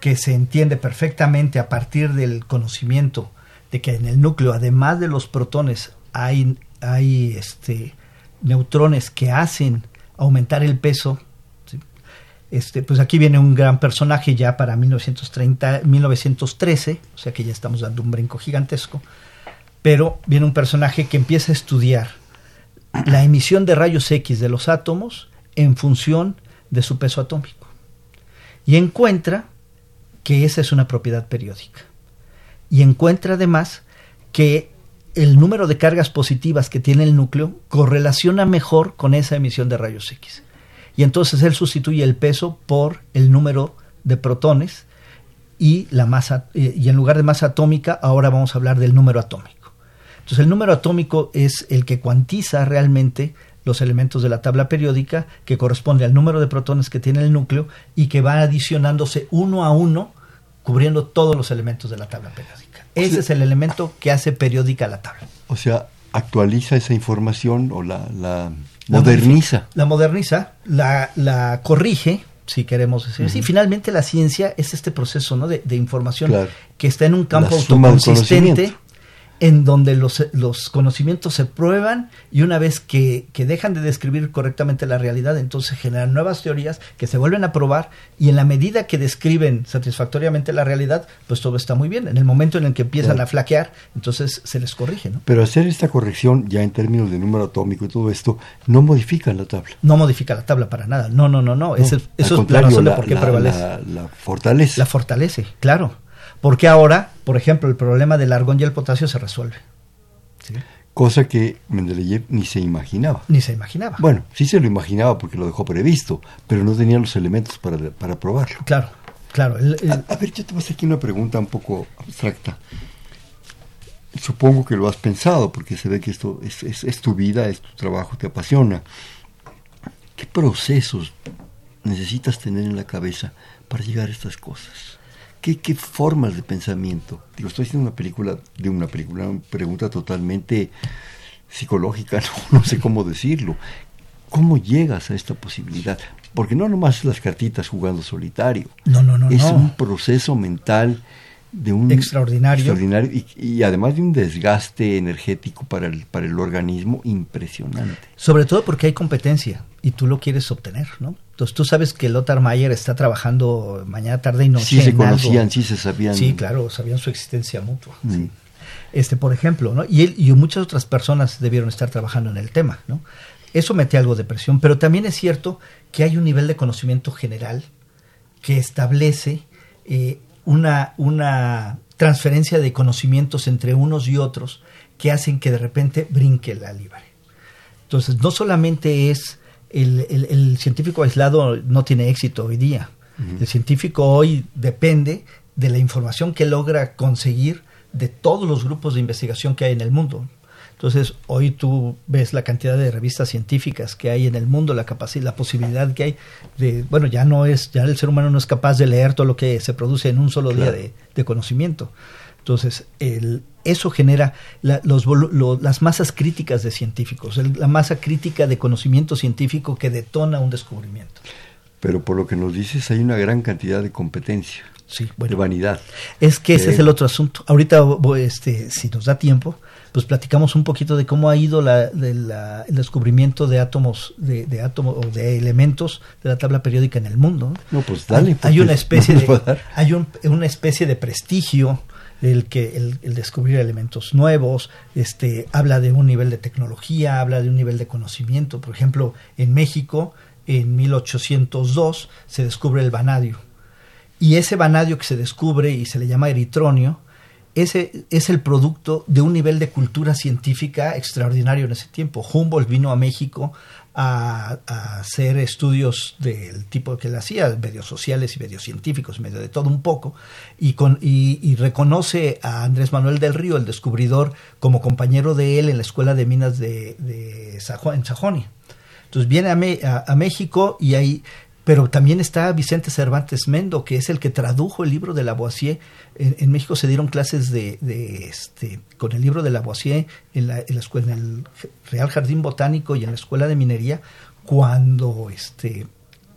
que se entiende perfectamente a partir del conocimiento de que en el núcleo, además de los protones, hay, hay este, neutrones que hacen aumentar el peso. Este, pues aquí viene un gran personaje ya para 1930, 1913, o sea que ya estamos dando un brinco gigantesco, pero viene un personaje que empieza a estudiar la emisión de rayos X de los átomos en función de su peso atómico. Y encuentra que esa es una propiedad periódica. Y encuentra además que el número de cargas positivas que tiene el núcleo correlaciona mejor con esa emisión de rayos X. Y entonces él sustituye el peso por el número de protones y la masa eh, y en lugar de masa atómica ahora vamos a hablar del número atómico. Entonces el número atómico es el que cuantiza realmente los elementos de la tabla periódica que corresponde al número de protones que tiene el núcleo y que va adicionándose uno a uno cubriendo todos los elementos de la tabla periódica. Ese es el elemento que hace periódica la tabla. O sea, actualiza esa información o la, la moderniza. La, moderniza, la, la corrige, si queremos decir así. Finalmente la ciencia es este proceso ¿no? de, información que está en un campo autoconsistente en donde los, los, conocimientos se prueban y una vez que, que, dejan de describir correctamente la realidad, entonces generan nuevas teorías que se vuelven a probar y en la medida que describen satisfactoriamente la realidad, pues todo está muy bien. En el momento en el que empiezan a flaquear, entonces se les corrige. ¿no? Pero hacer esta corrección ya en términos de número atómico y todo esto, no modifica la tabla. No modifica la tabla para nada. No, no, no, no. eso es la razón de por qué prevalece. la fortalece. La fortalece, claro. Porque ahora, por ejemplo, el problema del argón y el potasio se resuelve. Cosa que Mendeleev ni se imaginaba. Ni se imaginaba. Bueno, sí se lo imaginaba porque lo dejó previsto, pero no tenía los elementos para, para probarlo. Claro, claro. A, ver, yo te voy a hacer aquí una pregunta un poco abstracta. Supongo que lo has pensado, porque se ve que esto es, es tu vida, es tu trabajo, te apasiona. ¿Qué procesos necesitas tener en la cabeza para llegar a estas cosas? ¿Qué, formas de pensamiento? Digo, estoy haciendo una película, de una película, una pregunta totalmente psicológica, no, sé cómo decirlo. ¿Cómo llegas a esta posibilidad? Porque no nomás las cartitas jugando solitario. No, no, no. Es un proceso mental de un extraordinario, y, además de un desgaste energético para el, para el organismo impresionante. Sobre todo porque hay competencia y tú lo quieres obtener, ¿no? Entonces tú sabes que Lothar Mayer está trabajando mañana, tarde y noche. Sí se conocían, sí se sabían. Sí, claro, sabían su existencia mutua. Mm. Este, por ejemplo, ¿no? Y él y muchas otras personas debieron estar trabajando en el tema, ¿no? Eso mete algo de presión, pero también es cierto que hay un nivel de conocimiento general que establece eh, una, una transferencia de conocimientos entre unos y otros que hacen que de repente brinque la libre. Entonces, no solamente es el, el, científico aislado no tiene éxito hoy día. El científico hoy depende de la información que logra conseguir de todos los grupos de investigación que hay en el mundo. Entonces, hoy tú ves la cantidad de revistas científicas que hay en el mundo, la capacidad, la posibilidad que hay de, bueno, ya no es, ya el ser humano no es capaz de leer todo lo que se produce en un solo día de, conocimiento. Entonces, el, eso genera los, las masas críticas de científicos, la masa crítica de conocimiento científico que detona un descubrimiento. pero por lo que nos dices hay una gran cantidad de competencia, Sí, de vanidad. Es que ese Eh, es el otro asunto. Ahorita, voy, este, si nos da tiempo, pues platicamos un poquito de cómo ha ido la, de la- el descubrimiento de átomos, de, de átomos o de elementos de la tabla periódica en el mundo. ¿no? Pues dale. hay, hay una especie no de, hay un- una especie de prestigio el que el, el descubrir elementos nuevos este habla de un nivel de tecnología habla de un nivel de conocimiento por ejemplo en México en 1802 se descubre el vanadio y ese vanadio que se descubre y se le llama eritronio ese es el producto de un nivel de cultura científica extraordinario en ese tiempo. Humboldt vino a México a, hacer estudios del tipo que él hacía, medios sociales y medios científicos, medio de todo un poco, y, con, y, reconoce a Andrés Manuel del Río, el descubridor, como compañero de él en la Escuela de Minas de, en Sajonia. Entonces viene a- a México y ahí, pero también está Vicente Cervantes Mendo, que es el que tradujo el libro de Lavoisier. En, en México se dieron clases de, este, con el libro de Lavoisier en la, en la escuela, en el Real Jardín Botánico y en la Escuela de Minería, cuando este,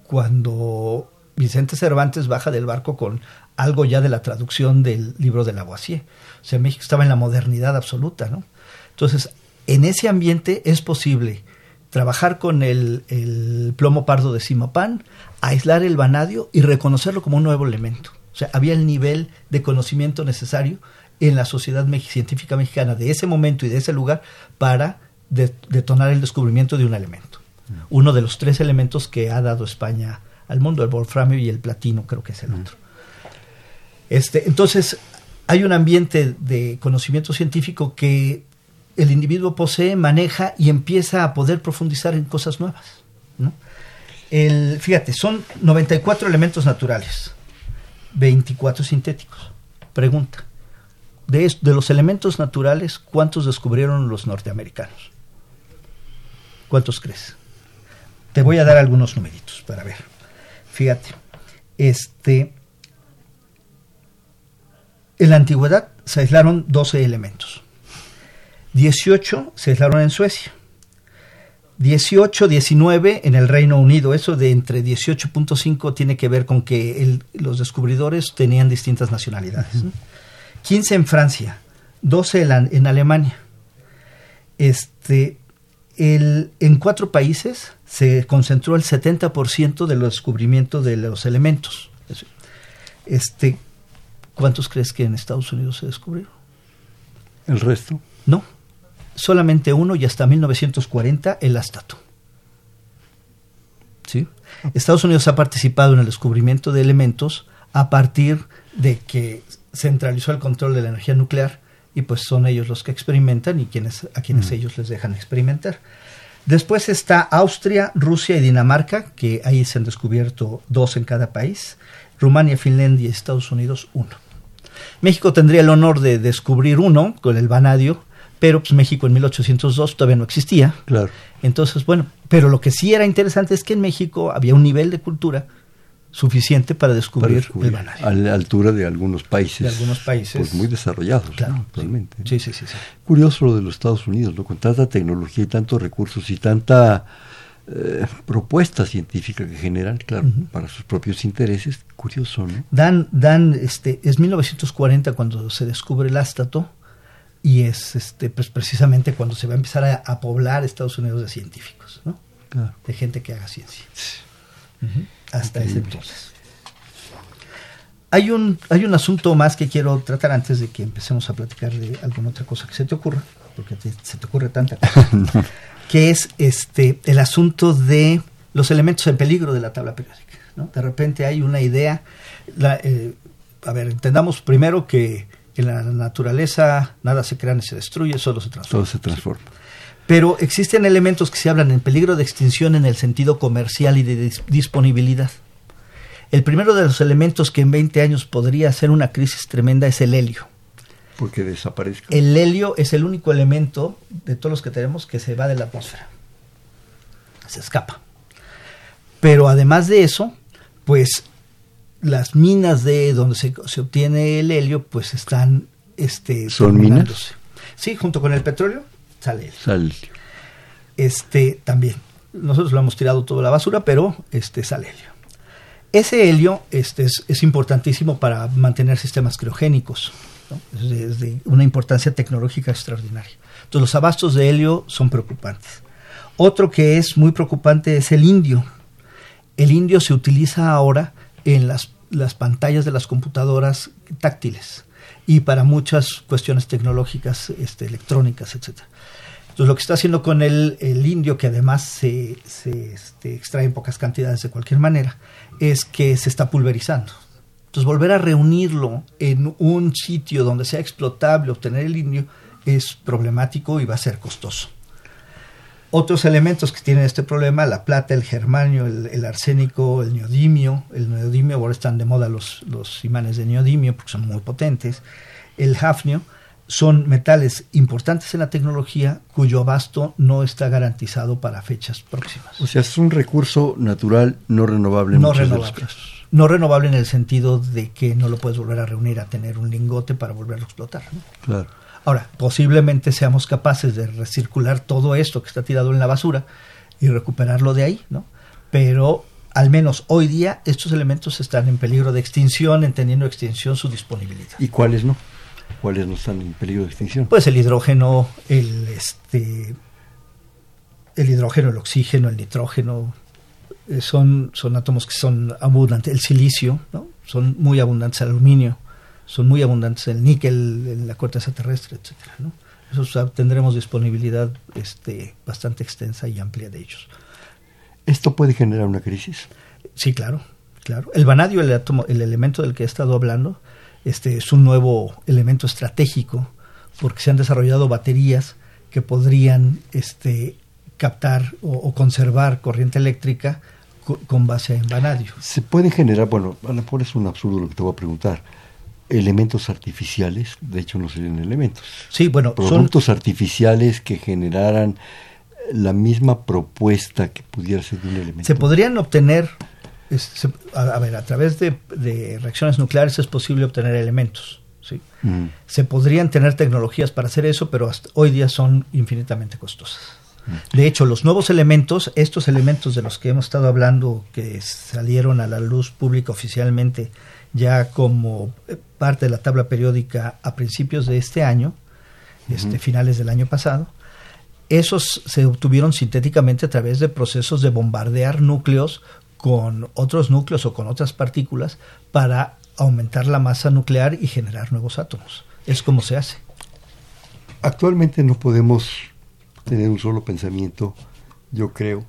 cuando Vicente Cervantes baja del barco con algo ya de la traducción del libro de Lavoisier. O sea, México estaba en la modernidad absoluta, ¿no? Entonces, en ese ambiente es posible trabajar con el, el plomo pardo de Simapán, aislar el vanadio y reconocerlo como un nuevo elemento. O sea, había el nivel de conocimiento necesario en la sociedad científica mexicana de ese momento y de ese lugar para de- detonar el descubrimiento de un elemento. Uno de los tres elementos que ha dado España al mundo, el wolframio y el platino, creo que es el otro. Este, entonces, hay un ambiente de conocimiento científico que el individuo posee, maneja y empieza a poder profundizar en cosas nuevas. El, fíjate, son 94 elementos naturales, 24 sintéticos. Pregunta, de, de los elementos naturales, ¿cuántos descubrieron los norteamericanos? ¿Cuántos crees? Te voy a dar algunos numeritos para ver. Fíjate, este, en la antigüedad se aislaron 12 elementos. 18 se aislaron en Suecia. 18, 19 en el Reino Unido. Eso de entre 18.5 tiene que ver con que el- los descubridores tenían distintas nacionalidades. ¿no? 15 en Francia, 12 en, Alemania. Este, el- en cuatro países se concentró el 70% del descubrimiento de los elementos. Este, ¿Cuántos crees que en Estados Unidos se descubrieron? El resto. No, solamente uno y hasta 1940 el astato. ¿Sí? Estados Unidos ha participado en el descubrimiento de elementos a partir de que centralizó el control de la energía nuclear y pues son ellos los que experimentan y quienes, a quienes ellos les dejan experimentar. Después está Austria, Rusia y Dinamarca, que ahí se han descubierto dos en cada país. Rumania, Finlandia y Estados Unidos, uno. México tendría el honor de descubrir uno con el vanadio, pero pues México en 1802 todavía no existía. Claro. Entonces, bueno, pero lo que sí era interesante es que en México había un nivel de cultura suficiente para Para descubrir, descubrir el vanadio. a la altura de algunos países. De algunos países. Pues muy desarrollados, Claro, ¿no? ¿no? Sí, sí, sí, sí. Curioso lo de los Estados Unidos, ¿no? Con tanta tecnología y tantos recursos y tanta eh, propuesta científica que generan, claro, para sus propios intereses. Curioso, ¿no? Dan, dan, este, es 1940 cuando se descubre el ástato y es este, pues precisamente cuando se va a empezar a, a poblar Estados Unidos de científicos, ¿no? Claro. De gente que haga ciencia. Hasta ese entonces. Hay un, hay un asunto más que quiero tratar antes de que empecemos a platicar de alguna otra cosa que se te ocurra, porque te- se te ocurre tanta cosa, que es este el asunto de los elementos en peligro de la tabla periódica. ¿no? De repente hay una idea, la, eh, a ver, entendamos primero que en la naturaleza nada se crea ni se destruye, solo se transforma. Todo se transforma. Pero existen elementos que se hablan en peligro de extinción en el sentido comercial y de dis- disponibilidad. El primero de los elementos que en 20 años podría ser una crisis tremenda es el helio. Porque desaparezca. El helio es el único elemento de todos los que tenemos que se va de la atmósfera. Se escapa. Pero además de eso, pues las minas de donde se, se obtiene el helio, pues están este, ¿Son terminándose. Sí, junto con el petróleo sale helio. Sal. Este también. Nosotros lo hemos tirado toda la basura, pero este sale helio. Ese helio este, es, importantísimo para mantener sistemas criogénicos. Es, de, una importancia tecnológica extraordinaria. Entonces los abastos de helio son preocupantes. Otro que es muy preocupante es el indio. El indio se utiliza ahora en las, las pantallas de las computadoras táctiles y para muchas cuestiones tecnológicas, este, electrónicas, etc. Entonces lo que está haciendo con el, el indio, que además se, se este, extrae en pocas cantidades de cualquier manera, es que se está pulverizando. Entonces volver a reunirlo en un sitio donde sea explotable, obtener el indio, es problemático y va a ser costoso. Otros elementos que tienen este problema, la plata, el germanio, el, arsénico, el neodimio, el neodimio, ahora están de moda los, los imanes de neodimio porque son muy potentes, el hafnio, son metales importantes en la tecnología cuyo abasto no está garantizado para fechas próximas. O sea, es un recurso natural no renovable. no renovable. No renovable en el sentido de que no lo puedes volver a reunir a tener un lingote para volverlo a explotar. Claro. Ahora, posiblemente seamos capaces de recircular todo esto que está tirado en la basura y recuperarlo de ahí, ¿no? Pero al menos hoy día estos elementos están en peligro de extinción, entendiendo extinción su disponibilidad. ¿Y cuáles no? ¿Cuáles no están en peligro de extinción? Pues el hidrógeno, el este el hidrógeno, el oxígeno, el nitrógeno, eh, son, son átomos que son abundantes. El silicio, ¿no? Son muy abundantes el aluminio, son muy abundantes el níquel en la corteza terrestre, etcétera, ¿no? Eso tendremos disponibilidad este, bastante extensa y amplia de ellos. ¿Esto puede generar una crisis? Sí, claro, claro. El vanadio, el, átomo, el elemento del que he estado hablando, este es un nuevo elemento estratégico porque se han desarrollado baterías que podrían este, captar o, conservar corriente eléctrica con base en vanadio. Se pueden generar, bueno, a lo mejor es un absurdo lo que te voy a preguntar, elementos artificiales, de hecho no serían elementos. Sí, bueno, productos artificiales que generaran la misma propuesta que pudiera ser de un elemento. Se podrían obtener a, ver, a través de, reacciones nucleares es posible obtener elementos. ¿sí? Mm. Se podrían tener tecnologías para hacer eso, pero hasta hoy día son infinitamente costosas. Mm. De hecho, los nuevos elementos, estos elementos de los que hemos estado hablando, que salieron a la luz pública oficialmente ya como eh, parte de la tabla periódica a principios de este año, este, finales del año pasado, esos se obtuvieron sintéticamente a través de procesos de bombardear núcleos con otros núcleos o con otras partículas para aumentar la masa nuclear y generar nuevos átomos. Es como se hace. Actualmente no podemos tener un solo pensamiento, yo creo,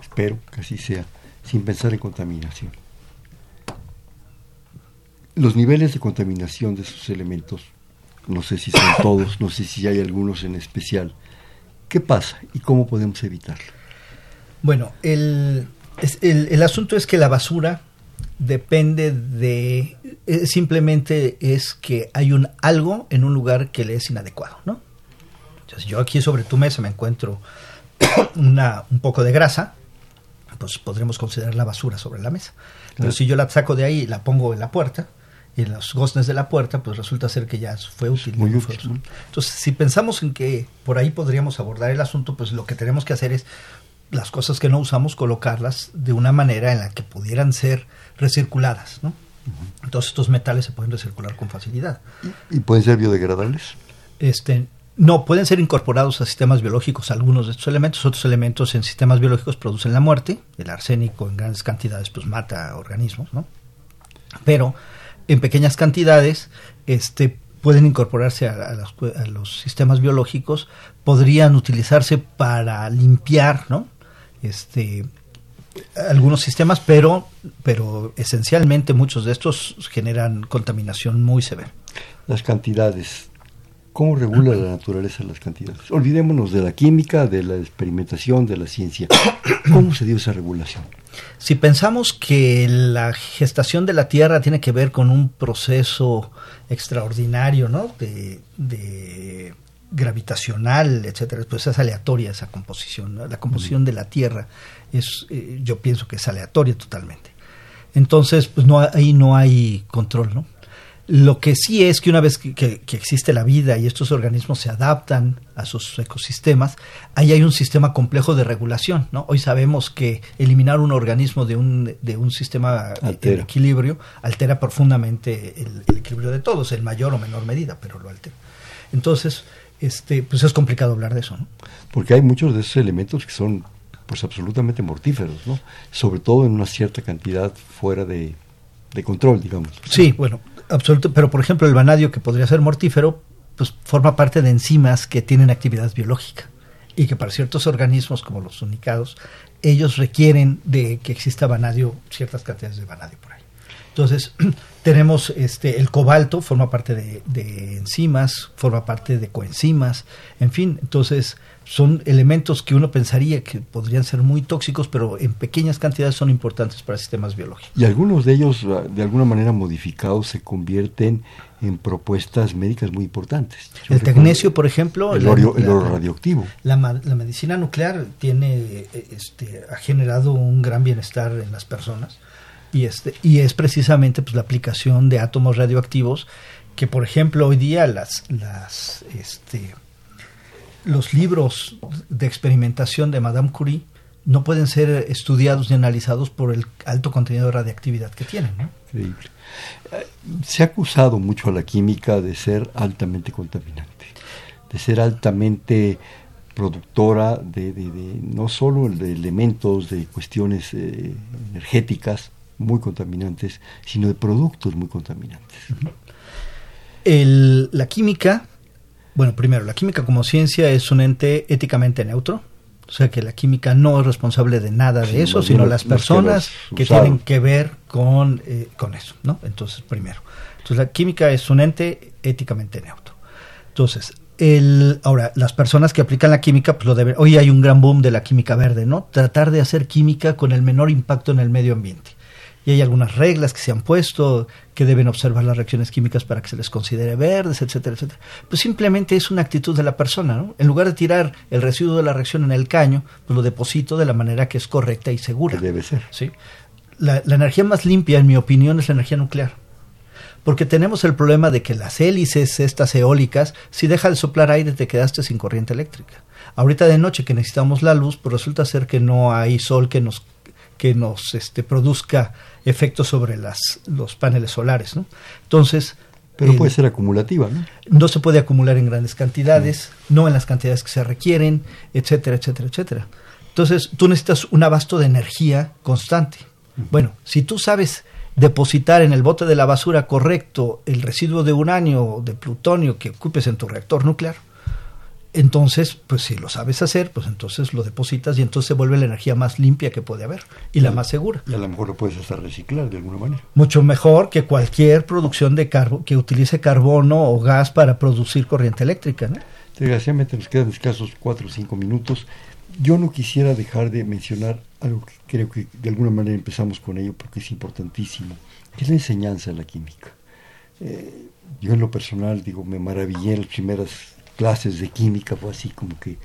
espero que así sea, sin pensar en contaminación. Los niveles de contaminación de esos elementos, no sé si son todos, no sé si hay algunos en especial, ¿qué pasa y cómo podemos evitarlo? Bueno, el, el, asunto es que la basura depende de eh, simplemente es que hay un algo en un lugar que le es inadecuado, ¿no? Entonces, yo aquí sobre tu mesa me encuentro una, un poco de grasa, pues podremos considerar la basura sobre la mesa. Pero si yo la saco de ahí y la pongo en la puerta, y en los goznes de la puerta, pues resulta ser que ya fue útil. Entonces, si pensamos en que por ahí podríamos abordar el asunto, pues lo que tenemos que hacer es las cosas que no usamos, colocarlas de una manera en la que pudieran ser recirculadas, ¿no? Entonces estos metales se pueden recircular con facilidad. ¿Y pueden ser biodegradables? Este, no, pueden ser incorporados a sistemas biológicos algunos de estos elementos. Otros elementos en sistemas biológicos producen la muerte. El arsénico en grandes cantidades pues mata organismos, ¿no? Pero en pequeñas cantidades este, pueden incorporarse a, los, a los sistemas biológicos, podrían utilizarse para limpiar, ¿no? este, algunos sistemas, pero, pero esencialmente muchos de estos generan contaminación muy severa. Las cantidades. ¿Cómo regula la naturaleza las cantidades? Olvidémonos de la química, de la experimentación, de la ciencia. ¿Cómo se dio esa regulación? Si pensamos que la gestación de la Tierra tiene que ver con un proceso extraordinario, ¿no? de gravitacional, etcétera, pues es aleatoria esa composición. La composición de la Tierra es, eh, yo pienso que es aleatoria totalmente. Entonces, pues no ahí no hay control, ¿no? Lo que sí es que una vez que, que, existe la vida y estos organismos se adaptan a sus ecosistemas, ahí hay un sistema complejo de regulación. ¿no? Hoy sabemos que eliminar un organismo de un, de un sistema de equilibrio altera profundamente el, el, equilibrio de todos, en mayor o menor medida, pero lo altera. Entonces, este, pues es complicado hablar de eso. ¿no? Porque hay muchos de esos elementos que son pues absolutamente mortíferos, ¿no? sobre todo en una cierta cantidad fuera de, de control, digamos. Sí, bueno, absoluto, pero por ejemplo el vanadio que podría ser mortífero, pues forma parte de enzimas que tienen actividad biológica y que para ciertos organismos como los unicados, ellos requieren de que exista vanadio, ciertas cantidades de vanadio por ahí. Entonces, tenemos este el cobalto, forma parte de, de enzimas, forma parte de coenzimas, en fin, entonces son elementos que uno pensaría que podrían ser muy tóxicos, pero en pequeñas cantidades son importantes para sistemas biológicos. Y algunos de ellos, ah, de alguna manera modificados, se convierten en propuestas médicas muy importantes. el tecnesio, por ejemplo. El, oro, radioactivo. La, medicina nuclear tiene, eh, este, ha generado un gran bienestar en las personas y, este, y es precisamente pues, la aplicación de átomos radioactivos que, por ejemplo, hoy día las, las este, los libros de experimentación de Madame Curie no pueden ser estudiados ni analizados por el alto contenido de radiactividad que tienen. Eh, se ha acusado mucho a la química de ser altamente contaminante, de ser altamente productora de, no solo de elementos, de cuestiones eh, energéticas muy contaminantes, sino de productos muy contaminantes. la química bueno, primero, la química como ciencia es un ente éticamente neutro. O sea que la química no es responsable de nada de eso, sino las personas que, tienen que ver con, eh, con eso, ¿no? Entonces, primero. Entonces, la química es un ente éticamente neutro. Entonces, el, ahora, las personas que aplican la química, pues lo deben. Hoy hay un gran boom de la química verde, ¿no? Tratar de hacer química con el menor impacto en el medio ambiente y hay algunas reglas que se han puesto que deben observar las reacciones químicas para que se les considere verdes, etcétera, etcétera. Pues simplemente es una actitud de la persona, ¿no? En lugar de tirar el residuo de la reacción en el caño, pues lo deposito de la manera que es correcta y segura. debe ser. ¿sí? La, la energía más limpia, en mi opinión, es la energía nuclear porque tenemos el problema de que las hélices, estas eólicas, si deja de soplar aire te quedaste sin corriente eléctrica. Ahorita de noche que necesitamos la luz, pues resulta ser que no hay sol que nos que nos este, produzca efectos sobre las, los paneles solares. ¿no? Entonces, pero puede ser acumulativa, ¿no? No se puede acumular en grandes cantidades, no en las cantidades que se requieren, etcétera, etcétera, etcétera. Entonces, tú necesitas un abasto de energía constante. Bueno, si tú sabes depositar en el bote de la basura correcto el residuo de uranio o de plutonio que ocupes en tu reactor nuclear, entonces, pues si lo sabes hacer, pues entonces lo depositas y entonces se vuelve la energía más limpia que puede haber y la más segura. Y a lo mejor lo puedes hasta reciclar de alguna manera. Mucho mejor que cualquier producción de carbo que utilice carbono o gas para producir corriente eléctrica. ¿no? Desgraciadamente nos quedan escasos cuatro o cinco minutos. Yo no quisiera dejar de mencionar algo que creo que de alguna manera empezamos con ello porque es importantísimo, que es la enseñanza de la química. Eh, yo en lo personal, digo, me maravillé en las primeras clases de química, fue así como que...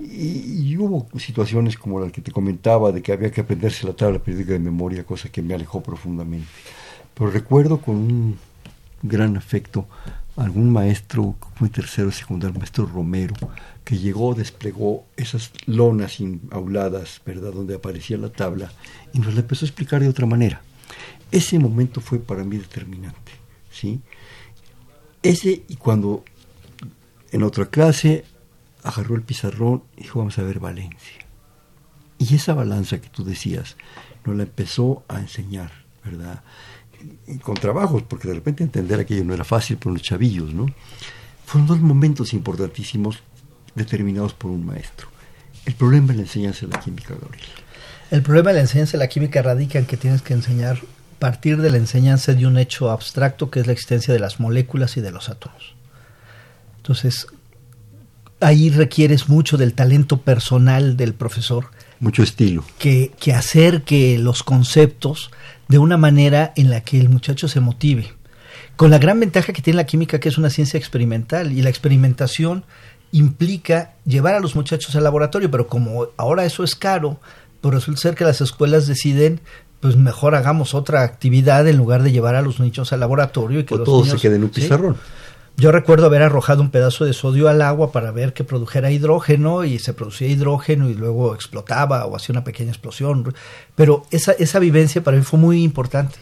Y, hubo situaciones como la que te comentaba, de que había que aprenderse la tabla periódica de memoria, cosa que me alejó profundamente. Pero recuerdo con un gran afecto algún maestro, como tercero secundario, maestro Romero, que llegó, desplegó esas lonas auladas, ¿verdad?, donde aparecía la tabla, y nos la empezó a explicar de otra manera. Ese momento fue para mí determinante, ¿sí? Ese, y cuando en otra clase agarró el pizarrón y dijo, vamos a ver Valencia. Y esa balanza que tú decías, nos la empezó a enseñar, ¿verdad? Con trabajos, porque de repente entender aquello no era fácil por los chavillos, ¿no? Fueron dos momentos importantísimos determinados por un maestro. El problema de la enseñanza de la química, Gabriel. El problema de la enseñanza de la química radica en que tienes que enseñar partir de la enseñanza de un hecho abstracto que es la existencia de las moléculas y de los átomos. Entonces, ahí requieres mucho del talento personal del profesor. Mucho estilo. Que, que acerque los conceptos de una manera en la que el muchacho se motive. Con la gran ventaja que tiene la química, que es una ciencia experimental, y la experimentación implica llevar a los muchachos al laboratorio, pero como ahora eso es caro, pues resulta ser que las escuelas deciden pues mejor hagamos otra actividad en lugar de llevar a los niños al laboratorio y que o los todo niños, se quede en un ¿sí? Yo recuerdo haber arrojado un pedazo de sodio al agua para ver que produjera hidrógeno y se producía hidrógeno y luego explotaba o hacía una pequeña explosión. Pero esa, esa vivencia para mí fue muy importante.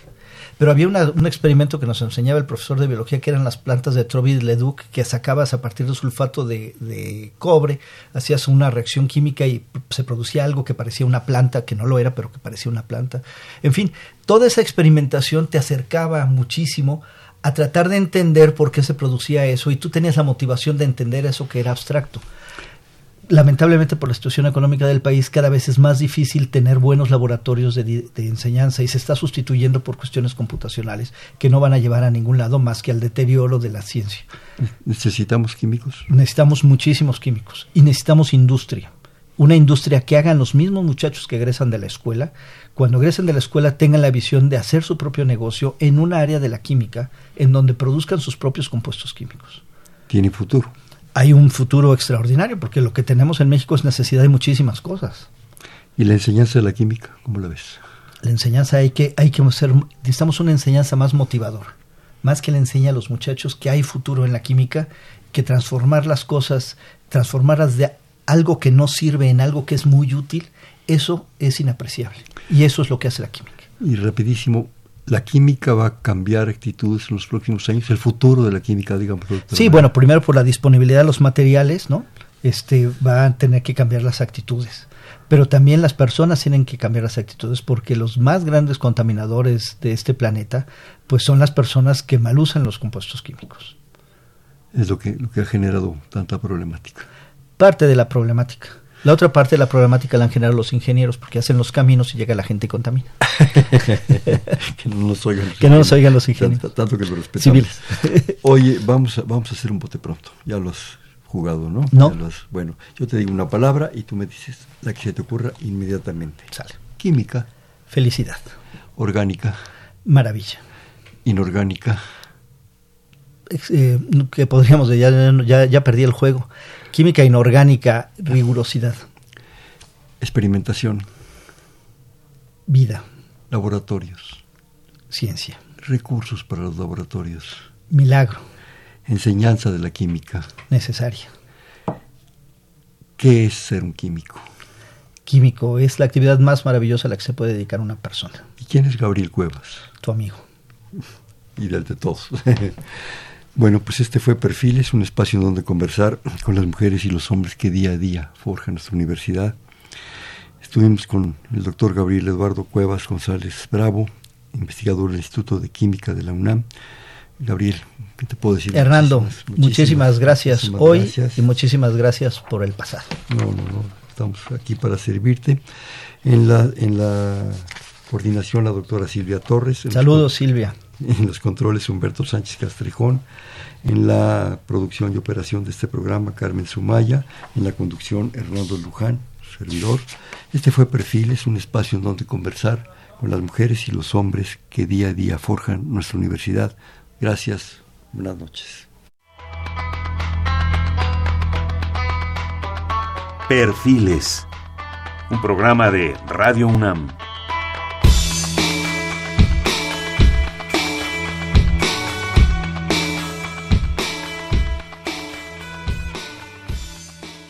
Pero había una- un experimento que nos enseñaba el profesor de biología que eran las plantas de Trovid-Leduc que sacabas a partir de sulfato de, de cobre, hacías una reacción química y se producía algo que parecía una planta, que no lo era, pero que parecía una planta. En fin, toda esa experimentación te acercaba muchísimo a tratar de entender por qué se producía eso y tú tenías la motivación de entender eso que era abstracto. Lamentablemente por la situación económica del país cada vez es más difícil tener buenos laboratorios de, enseñanza y se está sustituyendo por cuestiones computacionales que no van a llevar a ningún lado más que al deterioro de la ciencia. Necesitamos químicos. Necesitamos muchísimos químicos y necesitamos industria. Una industria que hagan los mismos muchachos que egresan de la escuela. Cuando egresen de la escuela tengan la visión de hacer su propio negocio en un área de la química en donde produzcan sus propios compuestos químicos. Tiene futuro. Hay un futuro extraordinario porque lo que tenemos en México es necesidad de muchísimas cosas. ¿Y la enseñanza de la química? ¿Cómo la ves? La enseñanza hay que, hay que ser, necesitamos una enseñanza más motivadora, más que le enseña a los muchachos que hay futuro en la química, que transformar las cosas, transformarlas de algo que no sirve en algo que es muy útil, eso es inapreciable. Y eso es lo que hace la química. Y rapidísimo, ¿la química va a cambiar actitudes en los próximos años? El futuro de la química, digamos. Sí, bueno, primero por la disponibilidad de los materiales, ¿no? Este, va a tener que cambiar las actitudes. Pero también las personas tienen que cambiar las actitudes porque los más grandes contaminadores de este planeta, pues son las personas que mal usan los compuestos químicos. Es lo que, lo que ha generado tanta problemática. Parte de la problemática. La otra parte de la problemática la han generado los ingenieros porque hacen los caminos y llega la gente y contamina. que no nos oigan. Que no nos oigan los ingenieros. Tanto, que lo respetamos. Civiles. Oye, vamos a, vamos a hacer un bote pronto. Ya lo has jugado, ¿no? No. Ya lo has- bueno, yo te digo una palabra y tú me dices la que se te ocurra inmediatamente. Sale. Química, Felicidad. orgánica, Maravilla. inorgánica, eh, que podríamos ya, ya, ya perdí el juego. Química inorgánica, rigurosidad, experimentación, vida, laboratorios, ciencia, recursos para los laboratorios, milagro, enseñanza de la química. necesaria. ¿Qué es ser un químico? Químico es la actividad más maravillosa a la que se puede dedicar una persona, ¿Y quién es Gabriel Cuevas? tu amigo. y del de todos. bueno, pues este fue Perfiles, un espacio en donde conversar con las mujeres y los hombres que día a día forjan nuestra universidad. Estuvimos con el doctor Gabriel Eduardo Cuevas González Bravo, investigador del Instituto de Química de la UNAM. Gabriel, ¿qué te puedo decir? Hernando, Muchísimas, muchísimas, gracias muchísimas hoy gracias. y muchísimas gracias por el pasado. No, no, no, estamos aquí para servirte. En la, en la coordinación la doctora Silvia Torres. Saludos, Silvia. En los controles Humberto Sánchez Castrejón, en la producción y operación de este programa Carmen Sumaya, en la conducción Hernando Luján, servidor. Este fue Perfiles, un espacio en donde conversar con las mujeres y los hombres que día a día forjan nuestra universidad. Gracias, buenas noches. Perfiles, un programa de Radio UNAM.